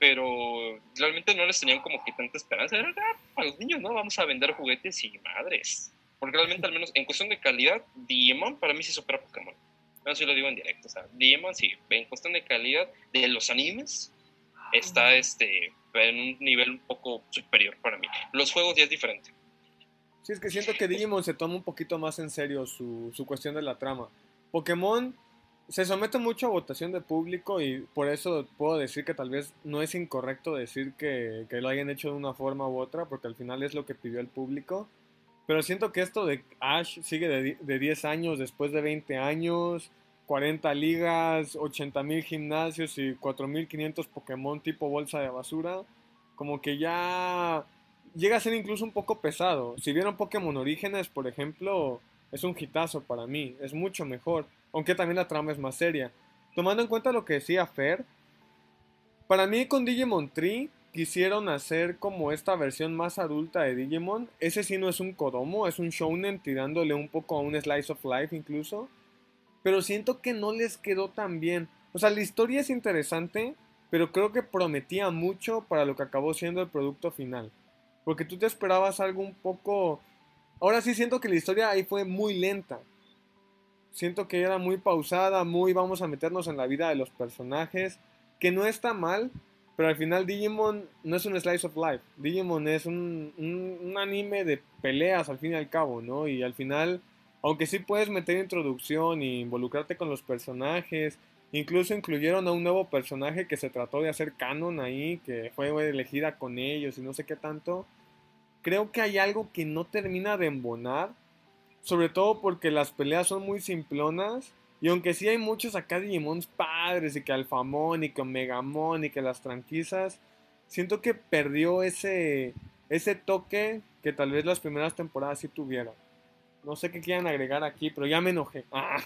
pero realmente no les tenían como que tanta esperanza. Era "Ah, para los niños, ¿no? Vamos a vender juguetes y madres. Porque realmente, al menos en cuestión de calidad, Digimon para mí sí supera Pokémon. Eso sí lo digo en directo. O sea, Digimon sí, en cuestión de calidad de los animes, está este, en un nivel un poco superior para mí. Los juegos ya es diferente. Sí, es que siento que Digimon se toma un poquito más en serio su, su cuestión de la trama. Pokémon se somete mucho a votación de público y por eso puedo decir que tal vez no es incorrecto decir que, que lo hayan hecho de una forma u otra, porque al final es lo que pidió el público. Pero siento que esto de Ash sigue de, de 10 años después de 20 años, 40 ligas, 80 mil gimnasios y 4500 Pokémon tipo bolsa de basura. Como que ya llega a ser incluso un poco pesado. Si vieron Pokémon Orígenes, por ejemplo, es un hitazo para mí, es mucho mejor, aunque también la trama es más seria. Tomando en cuenta lo que decía Fer, para mí con Digimon Tree quisieron hacer como esta versión más adulta de Digimon. Ese sí no es un Kodomo, es un shounen tirándole un poco a un slice of life incluso. Pero siento que no les quedó tan bien. O sea, la historia es interesante, pero creo que prometía mucho para lo que acabó siendo el producto final. Porque tú te esperabas algo un poco... Ahora sí siento que la historia ahí fue muy lenta. Siento que era muy pausada, muy vamos a meternos en la vida de los personajes. Que no está mal, pero al final Digimon no es un slice of life. Digimon es un, un, anime de peleas al fin y al cabo, ¿no? Y al final, aunque sí puedes meter introducción e involucrarte con los personajes, incluso incluyeron a un nuevo personaje que se trató de hacer canon ahí, que fue elegida con ellos y no sé qué tanto. Creo que hay algo que no termina de embonar, sobre todo porque las peleas son muy simplonas Y aunque sí hay muchos acá Digimons padres, y que Alphamon, y que Omegamon, y que las tranquisas, siento que perdió ese, ese toque que tal vez las primeras temporadas sí tuvieron. No sé qué quieran agregar aquí, pero ya me enojé. Ah.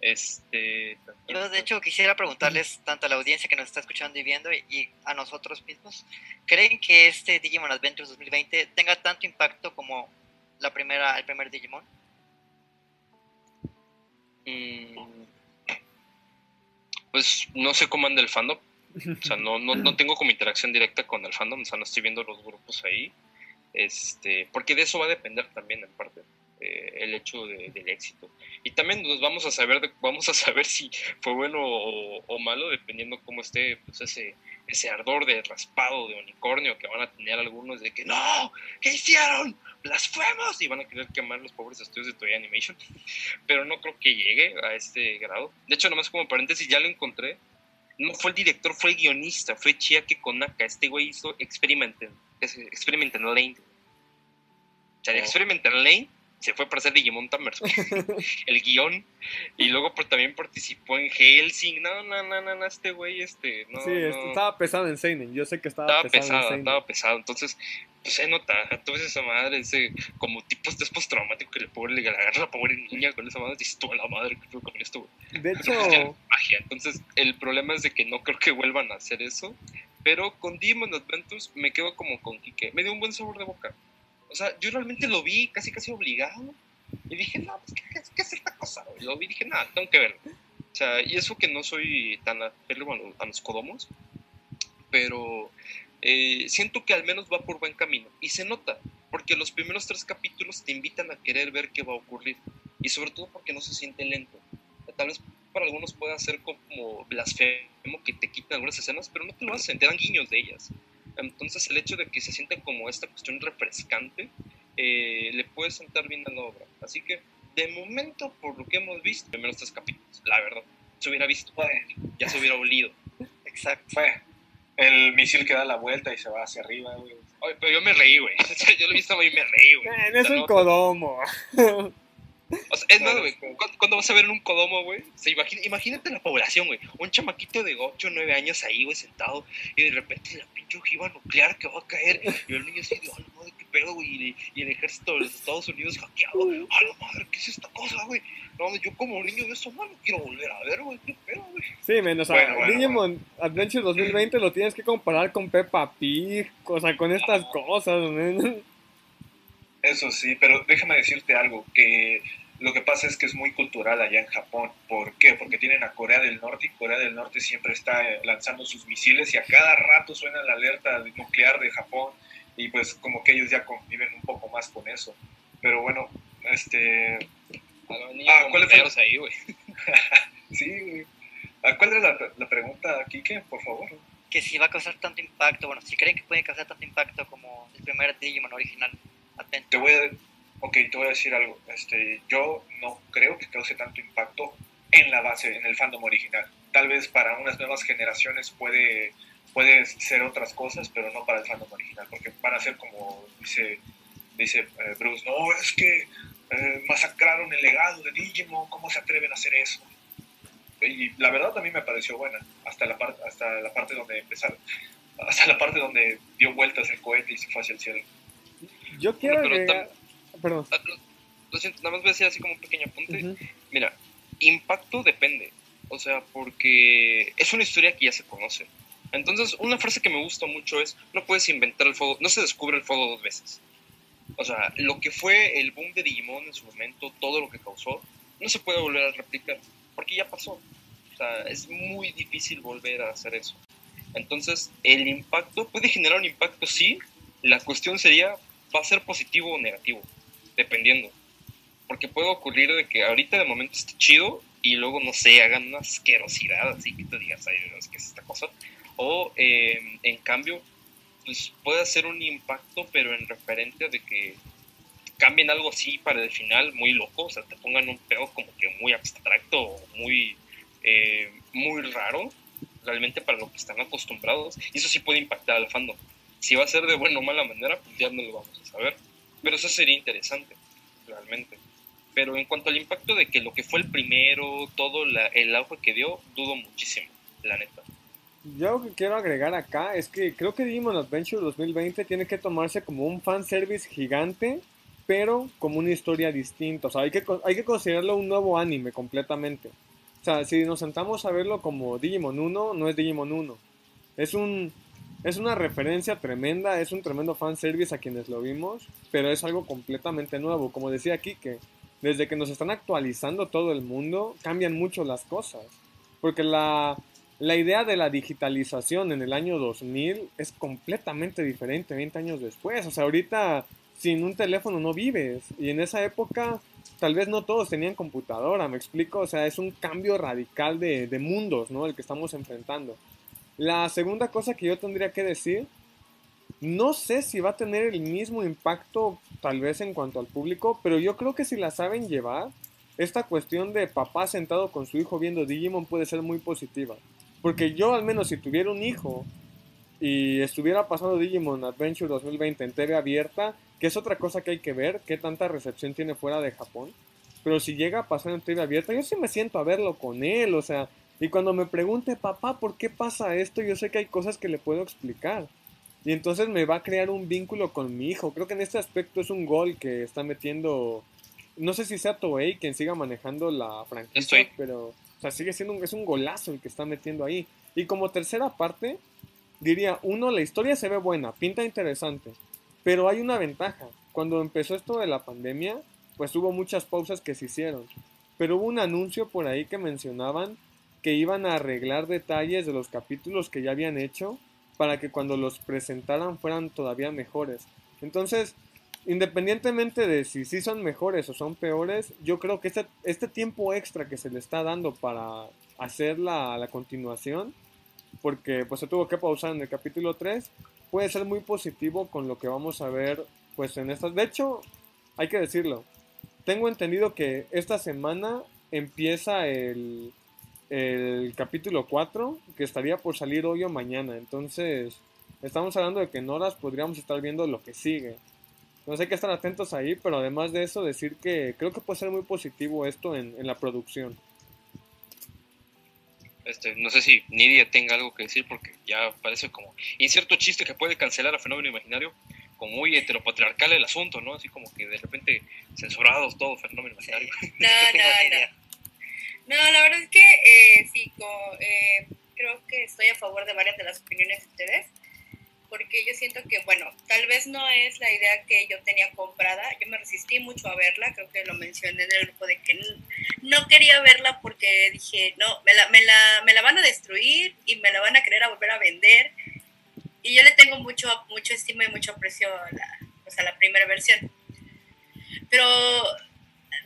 Este. Yo, de hecho, quisiera preguntarles tanto a la audiencia que nos está escuchando y viendo y, a nosotros mismos: ¿creen que este Digimon Adventures 2020 tenga tanto impacto como la primera, el primer Digimon? Mm, pues no sé cómo anda el fandom. O sea, no, no, no tengo como interacción directa con el fandom, o sea, no estoy viendo los grupos ahí. Este, porque de eso va a depender también en parte. Eh, el hecho del éxito. Y también nos vamos a saber vamos a saber si fue bueno o, malo dependiendo cómo esté pues ese ese ardor de raspado de unicornio que van a tener algunos de que no, ¿qué hicieron? Blasfemos y van a querer quemar los pobres estudios de Toy Animation. Pero no creo que llegue a este grado. De hecho, nomás como paréntesis ya lo encontré. No fue el director, fue el guionista, fue Chiaki Konaka. Este güey hizo Experimental, Experimental Lane. O sea, oh. Experimental Lane se fue para hacer Digimon Tamers, el guion, y luego también participó en Helsing, no, no, no, no, este güey, este, no, Sí, estaba pesado en Seinen, yo sé que estaba, estaba pesado, estaba pesado, entonces, pues se nota, tú ves esa madre, ese, como tipo este postraumático que le, pobre, le agarra la pobre niña con esa madre, y dices, tú a la madre, que con esto, güey. De hecho... Magia, entonces, el problema es de que no creo que vuelvan a hacer eso, pero con Demon Adventures me quedo como con Kike, me dio un buen sabor de boca, o sea, yo realmente lo vi casi casi obligado. Y dije, no, pues, ¿qué, qué es esta cosa? Y lo vi y dije, no, tengo que verlo. O sea, y eso que no soy tan a, a los codomos, pero eh, siento que al menos va por buen camino. Y se nota, porque los primeros tres capítulos te invitan a querer ver qué va a ocurrir. Y sobre todo porque no se siente lento. Tal vez para algunos pueda ser como blasfemo que te quitan algunas escenas, pero no te lo hacen, te dan guiños de ellas. Entonces el hecho de que se sienta como esta cuestión refrescante eh, le puede sentar bien a la obra. Así que de momento, por lo que hemos visto, primero tres capítulos, la verdad, se hubiera visto, ya se hubiera olido. Exacto. Fue el misil que da la vuelta y se va hacia arriba, güey. pero yo me reí, güey. yo lo he visto y me reí, güey. Eh, es un codomo. O sea, es más, güey, cuando vas a ver en un codomo, güey, imagínate la población, güey, un chamaquito de 8 o 9 años ahí, güey, sentado, y de repente la pinche ojiva nuclear que va a caer, y el niño así, de, la madre, qué pedo, güey, y, el ejército de los Estados Unidos hackeado, a la madre, ¿qué es esta cosa, güey? No, yo como niño de eso, no quiero volver a ver, güey, qué pedo, güey. Sí, menos, o sea, Digimon Adventure 2020 lo tienes que comparar con Peppa Pig, o sea, con estas cosas, güey. Eso sí, pero déjame decirte algo, que lo que pasa es que es muy cultural allá en Japón. ¿Por qué? Porque tienen a Corea del Norte y Corea del Norte siempre está eh, lanzando sus misiles y a cada rato suena la alerta nuclear de Japón y pues como que ellos ya conviven un poco más con eso. Pero bueno, este... Ah, ¿cuál es ahí, güey? sí, güey. ¿Cuál es la, la pregunta, Kike, por favor? Que si va a causar tanto impacto, bueno, si creen que puede causar tanto impacto como el primer Digimon original. Te voy a, ok, te voy a decir algo. Este, yo no creo que cause tanto impacto en la base, en el fandom original. Tal vez para unas nuevas generaciones puede, puede ser otras cosas, pero no para el fandom original, porque van a ser como dice, dice eh, Bruce, no, es que eh, masacraron el legado de Digimon, ¿cómo se atreven a hacer eso? Y la verdad a mí me pareció buena, hasta la, parte hasta la parte donde empezaron, hasta la parte donde dio vueltas el cohete y se fue hacia el cielo. Yo quiero agregar... Perdón. Ah, lo, siento, nada más voy a decir así como un pequeño apunte. Mira, impacto depende. O sea, porque es una historia que ya se conoce. Entonces, una frase que me gusta mucho es, no puedes inventar el fuego, no se descubre el fuego dos veces. O sea, lo que fue el boom de Digimon en su momento, todo lo que causó, no se puede volver a replicar, porque ya pasó. O sea, es muy difícil volver a hacer eso. Entonces, el impacto puede generar un impacto, sí. La cuestión sería, ¿va a ser positivo o negativo? dependiendo. Porque puede ocurrir de que ahorita de momento esté chido y luego, no sé, hagan una asquerosidad, así que te digas, ay, ¿qué es esta cosa? O, em, en cambio, pues puede hacer un impacto, pero en referente de que cambien algo así para el final muy loco, o sea, te pongan un pedo como que muy abstracto muy, eh, muy raro, realmente para lo que están acostumbrados, y eso sí puede impactar al fandom. Si va a ser de buena o mala manera, pues ya no lo vamos a saber. Pero eso sería interesante, realmente. Pero en cuanto al impacto de que lo que fue el primero, todo la, el auge que dio, dudo muchísimo, la neta. Yo lo que quiero agregar acá es que creo que Digimon Adventure 2020 tiene que tomarse como un fanservice gigante, pero como una historia distinta. O sea, hay que, hay que considerarlo un nuevo anime completamente. O sea, si nos sentamos a verlo como Digimon 1, no es Digimon 1. Es un, es una referencia tremenda, es un tremendo fanservice a quienes lo vimos, pero es algo completamente nuevo. Como decía aquí, desde que nos están actualizando todo el mundo, cambian mucho las cosas. Porque la, la idea de la digitalización en el año 2000 es completamente diferente 20 años después. O sea, ahorita sin un teléfono no vives. Y en esa época tal vez no todos tenían computadora, me explico. O sea, es un cambio radical de, de mundos, ¿no? El que estamos enfrentando. La segunda cosa que yo tendría que decir, no sé si va a tener el mismo impacto tal vez en cuanto al público, pero yo creo que si la saben llevar, esta cuestión de papá sentado con su hijo viendo Digimon puede ser muy positiva. Porque yo al menos si tuviera un hijo y estuviera pasando Digimon Adventure 2020 en TV abierta, que es otra cosa que hay que ver, qué tanta recepción tiene fuera de Japón. Pero si llega a pasar en TV abierta, yo sí me siento a verlo con él, o sea, y cuando me pregunte, papá, ¿por qué pasa esto? Yo sé que hay cosas que le puedo explicar. Y entonces me va a crear un vínculo con mi hijo. Creo que en este aspecto es un gol que está metiendo. No sé si sea Toei quien siga manejando la franquicia, pero o sea, sigue siendo un, es un golazo el que está metiendo ahí. Y como tercera parte, diría, uno, la historia se ve buena, pinta interesante, pero hay una ventaja. Cuando empezó esto de la pandemia, pues hubo muchas pausas que se hicieron. Pero hubo un anuncio por ahí que mencionaban que iban a arreglar detalles de los capítulos que ya habían hecho para que cuando los presentaran fueran todavía mejores. Entonces, independientemente de si sí son mejores o son peores, yo creo que este, este tiempo extra que se le está dando para hacer la, la continuación, porque pues se tuvo que pausar en el capítulo 3, puede ser muy positivo con lo que vamos a ver pues en estas. De hecho, hay que decirlo, tengo entendido que esta semana empieza el, el capítulo 4, que estaría por salir hoy o mañana. Entonces, estamos hablando de que en horas podríamos estar viendo lo que sigue. No sé hay que estar atentos ahí, pero además de eso, decir que creo que puede ser muy positivo esto en, en la producción. Este, no sé si Nidia tenga algo que decir porque ya parece como incierto chiste que puede cancelar a Fenómeno Imaginario, como muy heteropatriarcal el asunto, ¿no? Así como que de repente censurados todo Fenómeno Imaginario. No, no, no. No, la verdad es que eh, sí, eh, creo que estoy a favor de varias de las opiniones de ustedes, porque yo siento que, bueno, tal vez no es la idea que yo tenía comprada, yo me resistí mucho a verla, creo que lo mencioné en el grupo de que no, quería verla porque dije, no, me la, me, la, me la van a destruir y me la van a querer volver a vender, y yo le tengo mucho, mucho estima y mucho aprecio a la, pues, a la primera versión. Pero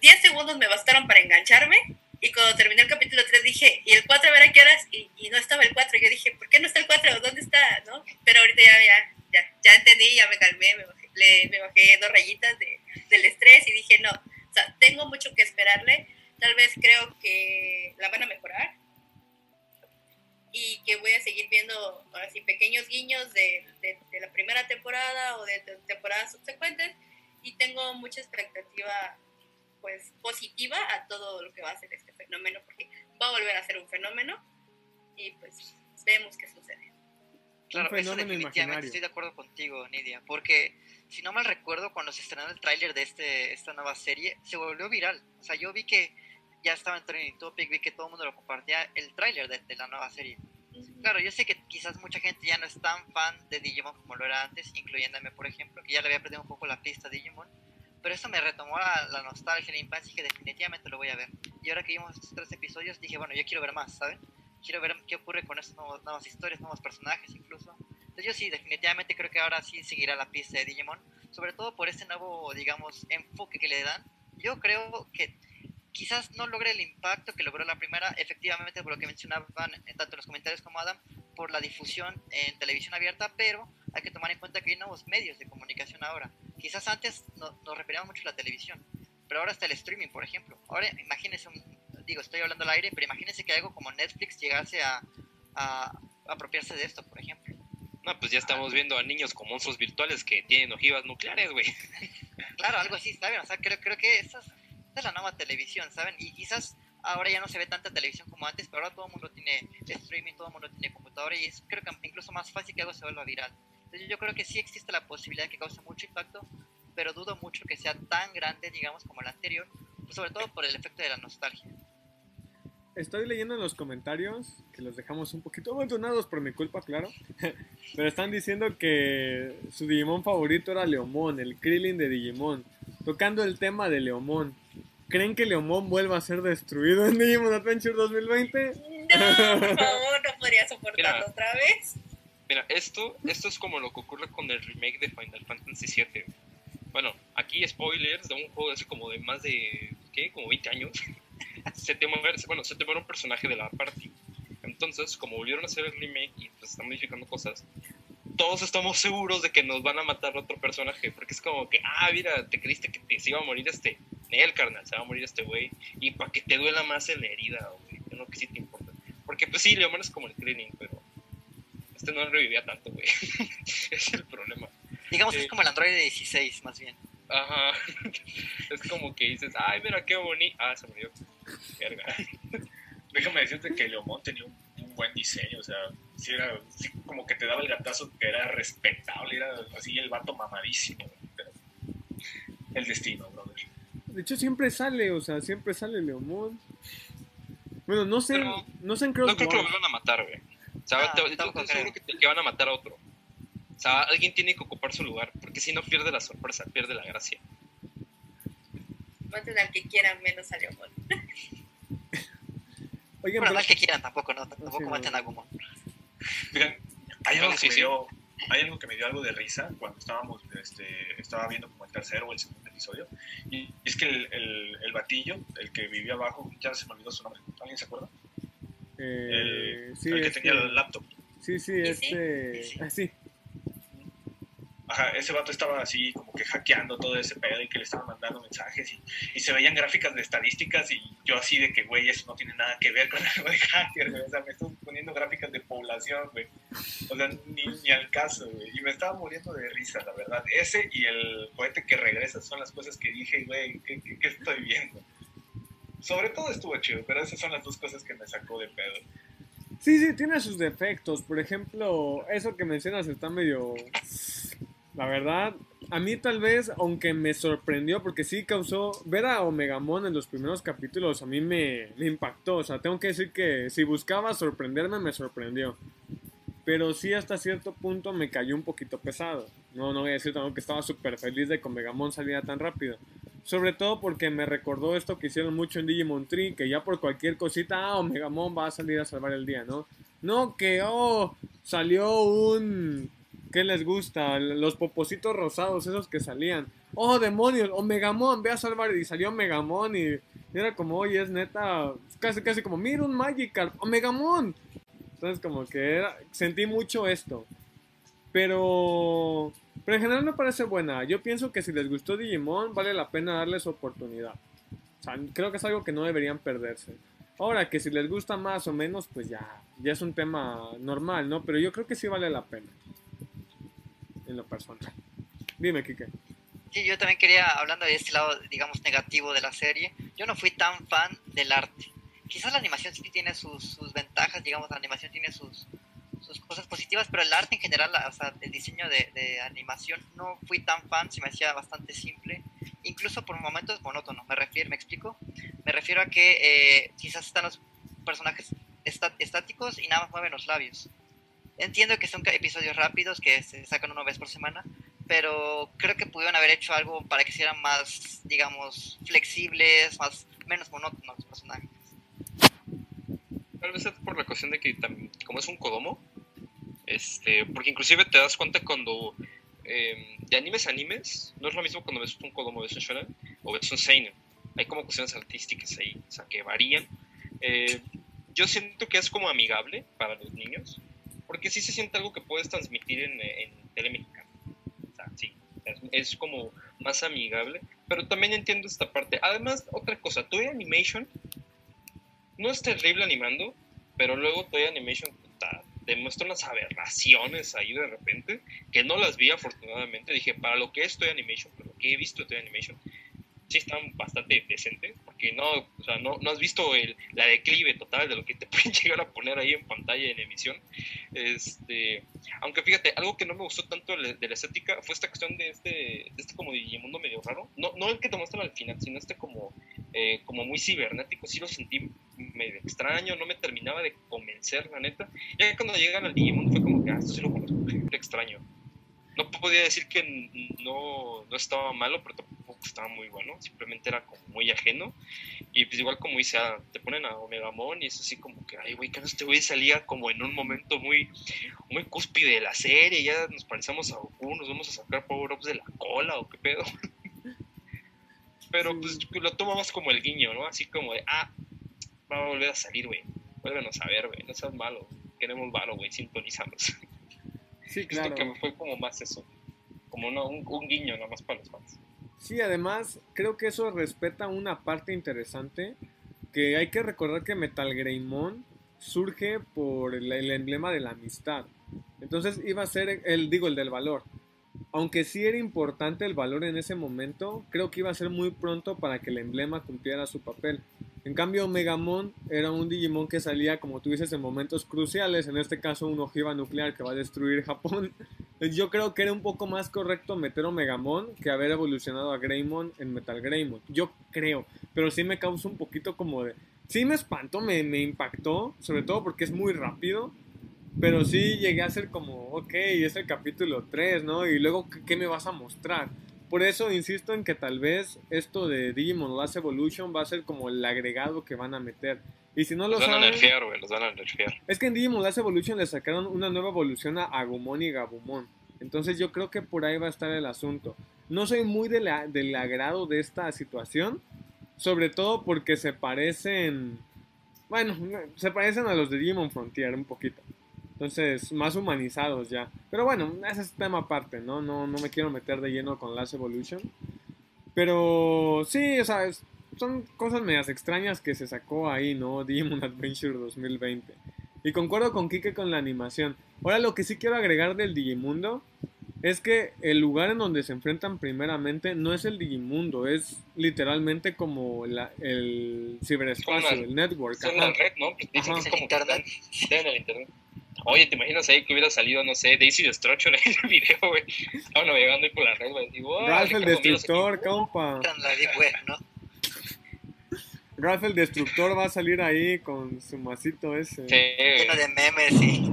10 segundos me bastaron para engancharme y cuando terminé el capítulo 3 dije, ¿y el 4 a ver a qué horas? Y, y no estaba el 4. Yo dije, ¿por qué no está el 4? ¿Dónde está? ¿No? Pero ahorita ya, ya, ya, ya entendí, ya me calmé, me bajé, le, me bajé dos rayitas de, del estrés y dije, no, o sea, tengo mucho que esperarle. Tal vez creo que la van a mejorar y que voy a seguir viendo así pequeños guiños de, de, de la primera temporada o de, de temporadas subsecuentes y tengo mucha expectativa pues positiva a todo lo que va a ser este fenómeno, porque va a volver a ser un fenómeno y pues vemos qué sucede. Claro, eso definitivamente estoy de acuerdo contigo, Nidia, porque si no mal recuerdo, cuando se estrenó el tráiler de este, esta nueva serie, se volvió viral. O sea, yo vi que ya estaba en Trending Topic, vi que todo el mundo lo compartía, el tráiler de, de, la nueva serie. Claro, yo sé que quizás mucha gente ya no es tan fan de Digimon como lo era antes, incluyéndome, por ejemplo, que ya le había perdido un poco la pista a Digimon, pero eso me retomó la, la nostalgia, la infancia y que definitivamente lo voy a ver. Y ahora que vimos estos tres episodios, dije, bueno, yo quiero ver más, ¿saben? Quiero ver qué ocurre con estas nuevas historias, nuevos personajes incluso. Entonces yo sí, definitivamente creo que ahora sí seguirá la pista de Digimon, sobre todo por ese nuevo, digamos, enfoque que le dan. Yo creo que quizás no logre el impacto que logró la primera, efectivamente por lo que mencionaban tanto en los comentarios como Adam, por la difusión en televisión abierta, pero hay que tomar en cuenta que hay nuevos medios de comunicación ahora. Quizás antes no, nos referíamos mucho a la televisión, pero ahora está el streaming, por ejemplo. Ahora imagínense, digo, estoy hablando al aire, pero imagínense que algo como Netflix llegase a, a, apropiarse de esto, por ejemplo. No, pues ya estamos viendo a niños con monstruos virtuales que tienen ojivas nucleares, güey. claro, algo así, está bien. O sea, creo, creo que esas es la nueva televisión, ¿saben? Y quizás ahora ya no se ve tanta televisión como antes, pero ahora todo el mundo tiene streaming, todo el mundo tiene computadora y es creo que incluso más fácil que algo se vuelva viral. Entonces yo creo que sí existe la posibilidad de que cause mucho impacto, pero dudo mucho que sea tan grande, digamos, como el anterior, pues sobre todo por el efecto de la nostalgia. Estoy leyendo en los comentarios, que los dejamos un poquito abandonados por mi culpa, claro, pero están diciendo que su Digimon favorito era Leomon, el Krillin de Digimon, tocando el tema de Leomon. ¿Creen que Leomon vuelva a ser destruido en Digimon Adventure 2020? No, por favor, no podría soportarlo otra vez. Mira, esto, esto es como lo que ocurre con el remake de Final Fantasy VII. Bueno, aquí spoilers de un juego de hace como de más de, ¿qué? Como 20 años. se te muere, bueno, se te muere un personaje de la party. Entonces, como volvieron a hacer el remake y pues están modificando cosas, todos estamos seguros de que nos van a matar otro personaje. Porque es como que, ah, mira, te creíste que te, se iba a morir este, Nel, carnal, se va a morir este güey. Y para que te duela más en la herida, güey. Es lo que sí te importa. Porque pues sí, Leomon es como el cleaning, pero este no revivía tanto, güey. es el problema. Digamos que es eh, como el Android 16, más bien. Ajá. Es como que dices, ay, mira qué bonito. Ah, se murió. Verga. Déjame decirte que Leomón tenía un, buen diseño, o sea, sí era como que te daba el gatazo que era respetable, era así el vato mamadísimo. Pero el destino, brother. De hecho, siempre sale, o sea, siempre sale Leomón. Bueno, no sé, no sé en Crossbow. No creo que lo van a matar, güey. Sea, ah, te, seguro que, que van a matar a otro. O sea, alguien tiene que ocupar su lugar, porque si no pierde la sorpresa, pierde la gracia. Maten al que quieran, menos a Leomón. Oigan, bueno, no al que quieran tampoco, ¿no? Tampoco maten a. Miren, hay algo, que me dio, hay algo que me dio algo de risa cuando estábamos, este, estaba viendo como el tercer o el segundo episodio, y es que el, el, el batillo, el que vivía abajo, ya se me olvidó su nombre, ¿alguien se acuerda? Eh, el, sí, el que tenía el laptop. Sí, sí, este... Sí, ah, sí Ajá, ese vato estaba así como que hackeando todo ese pedo y que le estaban mandando mensajes y, y, se veían gráficas de estadísticas y yo así de que, güey, eso no tiene nada que ver con algo de hacker, güey. O sea, me estuvo poniendo gráficas de población, güey. O sea, ni, ni al caso, güey. Y me estaba muriendo de risa, la verdad. Ese y el cohete que regresa son las cosas que dije, güey, ¿qué, qué, qué estoy viendo? Sobre todo estuvo chido, pero esas son las dos cosas que me sacó de pedo. Sí, sí, tiene sus defectos. Por ejemplo, eso que mencionas está medio la verdad, a mí tal vez, aunque me sorprendió, porque sí causó, ver a Omegamon en los primeros capítulos a mí me, impactó. O sea, tengo que decir que si buscaba sorprenderme, me sorprendió. Pero sí hasta cierto punto me cayó un poquito pesado. No, no voy a decir tampoco que estaba súper feliz de que Omegamon saliera tan rápido. Sobre todo porque me recordó esto que hicieron mucho en Digimon Tree, que ya por cualquier cosita, ah, Omegamon va a salir a salvar el día, ¿no? No, que, oh, salió un ¿Qué les gusta? Los popositos rosados, esos que salían. ¡Oh, demonios! ¡O Megamon! Ve a salvar. Y salió Megamon y era como, oye, es neta. Casi, casi como, mira un Magikarp. ¡O Megamon! Entonces, como que era, sentí mucho esto. Pero. Pero en general me parece buena. Yo pienso que si les gustó Digimon, vale la pena darles oportunidad. O sea, creo que es algo que no deberían perderse. Ahora, que si les gusta más o menos, pues ya, ya es un tema normal, ¿no? Pero yo creo que sí vale la pena en lo personal. Dime, Kike. Sí, yo también quería, hablando de este lado, digamos, negativo de la serie, yo no fui tan fan del arte. Quizás la animación sí tiene sus, ventajas, digamos, la animación tiene sus, sus cosas positivas, pero el arte en general, o sea, el diseño de, animación, no fui tan fan, se me hacía bastante simple, incluso por momentos monótono, me refiero, ¿me explico? Me refiero a que eh, quizás están los personajes estáticos y nada más mueven los labios. Entiendo que son episodios rápidos, que se sacan una vez por semana, pero creo que pudieron haber hecho algo para que sean más, digamos, flexibles, más menos monótonos los personajes. Tal vez es por la cuestión de que, como es un Kodomo, este, porque inclusive te das cuenta cuando eh, de animes a animes, no es lo mismo cuando ves un Kodomo, ves un Shonen o ves un Seinen. Hay como cuestiones artísticas ahí, o sea, que varían. Eh, yo siento que es como amigable para los niños, porque sí se siente algo que puedes transmitir en, en tele mexicana. O sea, sí, es, como más amigable, pero también entiendo esta parte. Además, otra cosa, Toy Animation no es terrible animando, pero luego Toy Animation demuestra unas aberraciones ahí de repente, que no las vi afortunadamente. Dije, para lo que es Toy Animation, para lo que he visto de Toy Animation, sí están bastante decentes, porque no, o sea, no, no has visto el, la declive total de lo que te pueden llegar a poner ahí en pantalla en emisión. Este, aunque fíjate, algo que no me gustó tanto de la estética fue esta cuestión de este, de este como Digimundo medio raro. No, no el que te muestran al final, sino este como, eh, como muy cibernético. Sí lo sentí medio extraño, no me terminaba de convencer, la neta. Ya cuando llegan al Digimundo fue como que, ah, esto sí lo conozco, extraño no podía decir que no, no estaba malo, pero tampoco estaba muy bueno, simplemente era como muy ajeno. Y pues igual como dice, ah, te ponen a Omegamon y es así como que, ay, güey, que este güey salía como en un momento muy, muy cúspide de la serie, ya nos parecemos a Goku, nos vamos a sacar power-ups de la cola o qué pedo. pero pues lo tomamos como el guiño, ¿no? Así como de, ah, va a volver a salir, güey, vuélvenos a ver, güey, no seas malo, queremos valo, güey, sintonizamos. Sí, claro. que fue como más eso, como un, un, guiño nada más para los fans. Sí, además creo que eso respeta una parte interesante que hay que recordar que Metal Greymon surge por el, el, emblema de la amistad. Entonces iba a ser el, digo, el del valor. Aunque sí era importante el valor en ese momento, creo que iba a ser muy pronto para que el emblema cumpliera su papel. En cambio, Megamon era un Digimon que salía, como tú dices, en momentos cruciales, en este caso un ojiva nuclear que va a destruir Japón. Yo creo que era un poco más correcto meter a Megamon que haber evolucionado a Greymon en Metal Greymon. Yo creo, pero sí me causa un poquito como de... Sí me espantó, me, me impactó, sobre todo porque es muy rápido. Pero sí llegué a ser como, ok, es el capítulo 3, ¿no? Y luego, ¿qué, me vas a mostrar? Por eso insisto en que tal vez esto de Digimon Last Evolution va a ser como el agregado que van a meter. Y si no lo los van a nerfear, güey, los van a nerfear. Es que en Digimon Last Evolution le sacaron una nueva evolución a Agumon y Gabumon. Entonces yo creo que por ahí va a estar el asunto. No soy muy de la, del agrado de esta situación. Sobre todo porque se parecen... Bueno, se parecen a los de Digimon Frontier un poquito. Entonces, más humanizados ya. Pero bueno, ese es tema aparte, ¿no? No, no me quiero meter de lleno con Last Evolution. Pero sí, o sea, son cosas medias extrañas que se sacó ahí, ¿no? Demon Adventure 2020. Y concuerdo con Kike con la animación. Ahora lo que sí quiero agregar del Digimundo es que el lugar en donde se enfrentan primeramente no es el Digimundo, es literalmente como la, el ciberespacio, el network. Es la red, ¿no? Dicen que es como internet. el internet. Oye, ¿te imaginas ahí que hubiera salido, no sé, Daisy Destruction en el video, güey? Estaba navegando ahí por la red, güey. Digo, Ralph el Destructor, compa. Ralph el Destructor va a salir ahí con su masito ese. Sí, Lleno de memes, sí.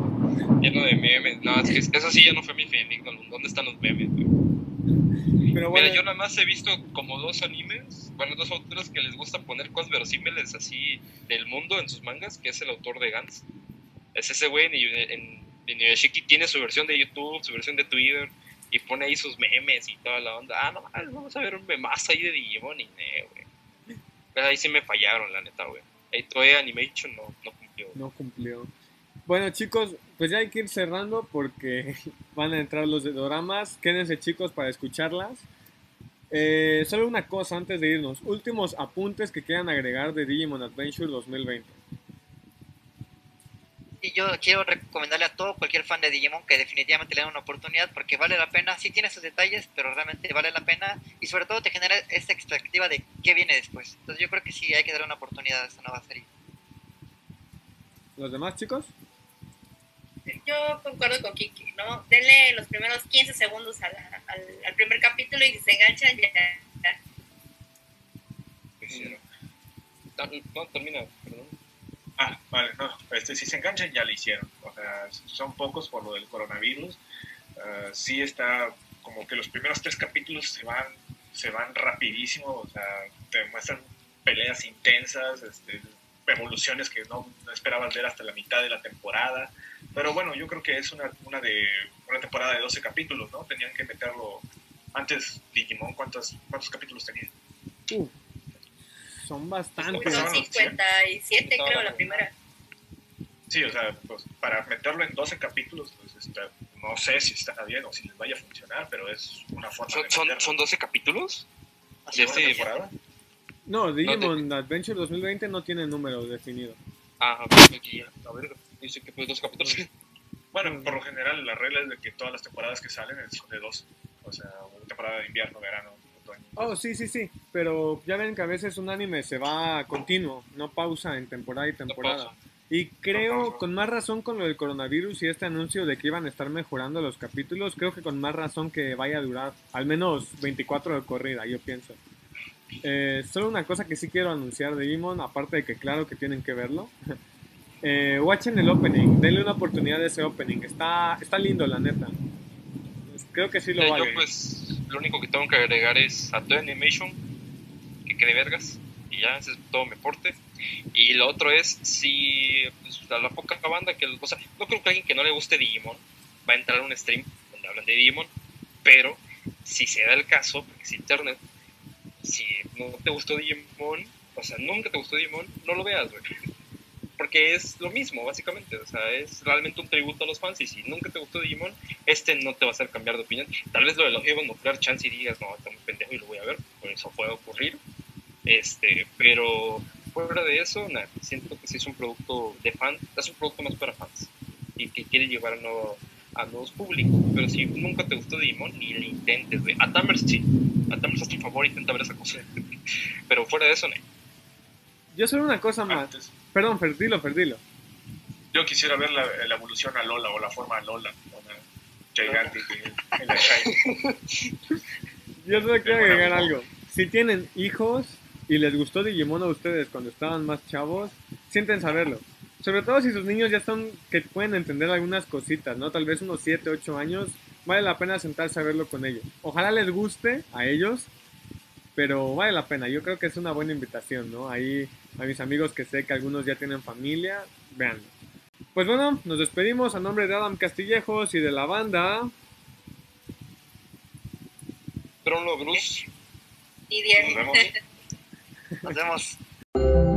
Lleno de memes. No, es que eso sí ya no fue mi feeling. ¿Dónde están los memes, güey? Pero bueno, Mira, yo nada más he visto como dos animes, bueno, dos autores que les gusta poner cosas verosímiles así del mundo en sus mangas, que es el autor de Gans es ese güey en, en, tiene su versión de YouTube, su versión de Twitter y pone ahí sus memes y toda la onda. Ah, no, vamos a ver un memazo ahí de Digimon y güey. Pero ahí sí me fallaron, la neta, güey. Ahí Toei Animation no, no cumplió. No cumplió. Bueno, chicos, pues ya hay que ir cerrando porque van a entrar los doramas. Quédense, chicos, para escucharlas. Eh, solo una cosa antes de irnos. Últimos apuntes que quieran agregar de Digimon Adventure 2020 y yo quiero recomendarle a todo cualquier fan de Digimon que definitivamente le den una oportunidad porque vale la pena, sí tiene sus detalles, pero realmente vale la pena y sobre todo te genera esta expectativa de qué viene después. Entonces yo creo que sí hay que darle una oportunidad a esta nueva serie. ¿Los demás chicos? Yo concuerdo con Kiki, ¿no? Denle los primeros 15 segundos al, al, primer capítulo y si se enganchan ya... No, termina, perdón. Ah, vale, no, este, si se enganchan ya lo hicieron. O sea, son pocos por lo del coronavirus. Uh, sí está como que los primeros tres capítulos se van, se van rapidísimo, o sea, te muestran peleas intensas, este, evoluciones que no, esperabas ver hasta la mitad de la temporada. Pero bueno, yo creo que es una, una, de, una temporada de 12 capítulos, ¿no? Tenían que meterlo antes Digimon, ¿cuántos, cuántos capítulos tenía? Uh, son bastantes. Son 57, creo, la primera. Sí, o sea, pues para meterlo en 12 capítulos, pues está, no sé si está bien o si les vaya a funcionar, pero es una forma ¿Son, de son, ¿Son 12 capítulos? ¿De esta temporada? No, Digimon Adventure 2020 no tiene número definido. Ah, aquí ya. A ver, dice que pues dos capítulos. Bueno, por lo general la regla es de que todas las temporadas que salen son de dos. O sea, una temporada de invierno, verano, Oh, sí, sí, sí, pero ya ven que a veces un anime se va continuo, no pausa en temporada y temporada. Y creo, con más razón con lo del coronavirus y este anuncio de que iban a estar mejorando los capítulos, creo que con más razón que vaya a durar al menos 24 de corrida, yo pienso. Eh, solo una cosa que sí quiero anunciar de Digimon, aparte de que claro que tienen que verlo. Eh, watchen el opening, denle una oportunidad a ese opening, está, está lindo la neta. Creo que sí lo Eh, vale. Yo pues lo único que tengo que agregar es a Toy Animation, que quede vergas, y ya ese es todo mi aporte. Y lo otro es si pues, a la poca banda que, o sea, no creo que alguien que no le guste Digimon va a entrar a un stream donde hablan de Digimon, pero si se da el caso, porque es internet, si no te gustó Digimon, o sea, nunca te gustó Digimon, no lo veas, güey. Porque es lo mismo, básicamente. O sea, es realmente un tributo a los fans. Y si nunca te gustó Digimon, este no te va a hacer cambiar de opinión. Tal vez lo de los Evo nuclear chance y digas, no, está muy pendejo y lo voy a ver. Por eso puede ocurrir. Este, pero fuera de eso, nada, siento que sí es un producto de fan, es un producto más para fans y que quiere llevar a, nuevo- a nuevos públicos. Pero si nunca te gustó Digimon, ni le intentes, güey. A Tamers sí, a Tamers hazte un favor intenta ver esa cosa. pero fuera de eso, no. Yo solo una cosa más. Antes, Perdón, Ferdilo, Ferdilo. yo quisiera ver la, la evolución a Lola o la forma a Lola. Una gigante que- en la Shiny. Yo solo quiero agregar algo. Si tienen hijos y les gustó Digimon a ustedes cuando estaban más chavos, sienten saberlo. Sobre todo si sus niños ya están que pueden entender algunas cositas, ¿no? Tal vez unos 7, 8 años, vale la pena sentarse a verlo con ellos. Ojalá les guste a ellos, pero vale la pena. Yo creo que es una buena invitación, ¿no? Ahí a mis amigos que sé que algunos ya tienen familia, veanlo. Pues bueno, nos despedimos a nombre de Adam Castillejos y de la banda. Pero no, Bruce. Y Nos Diego. vemos. Nos vemos.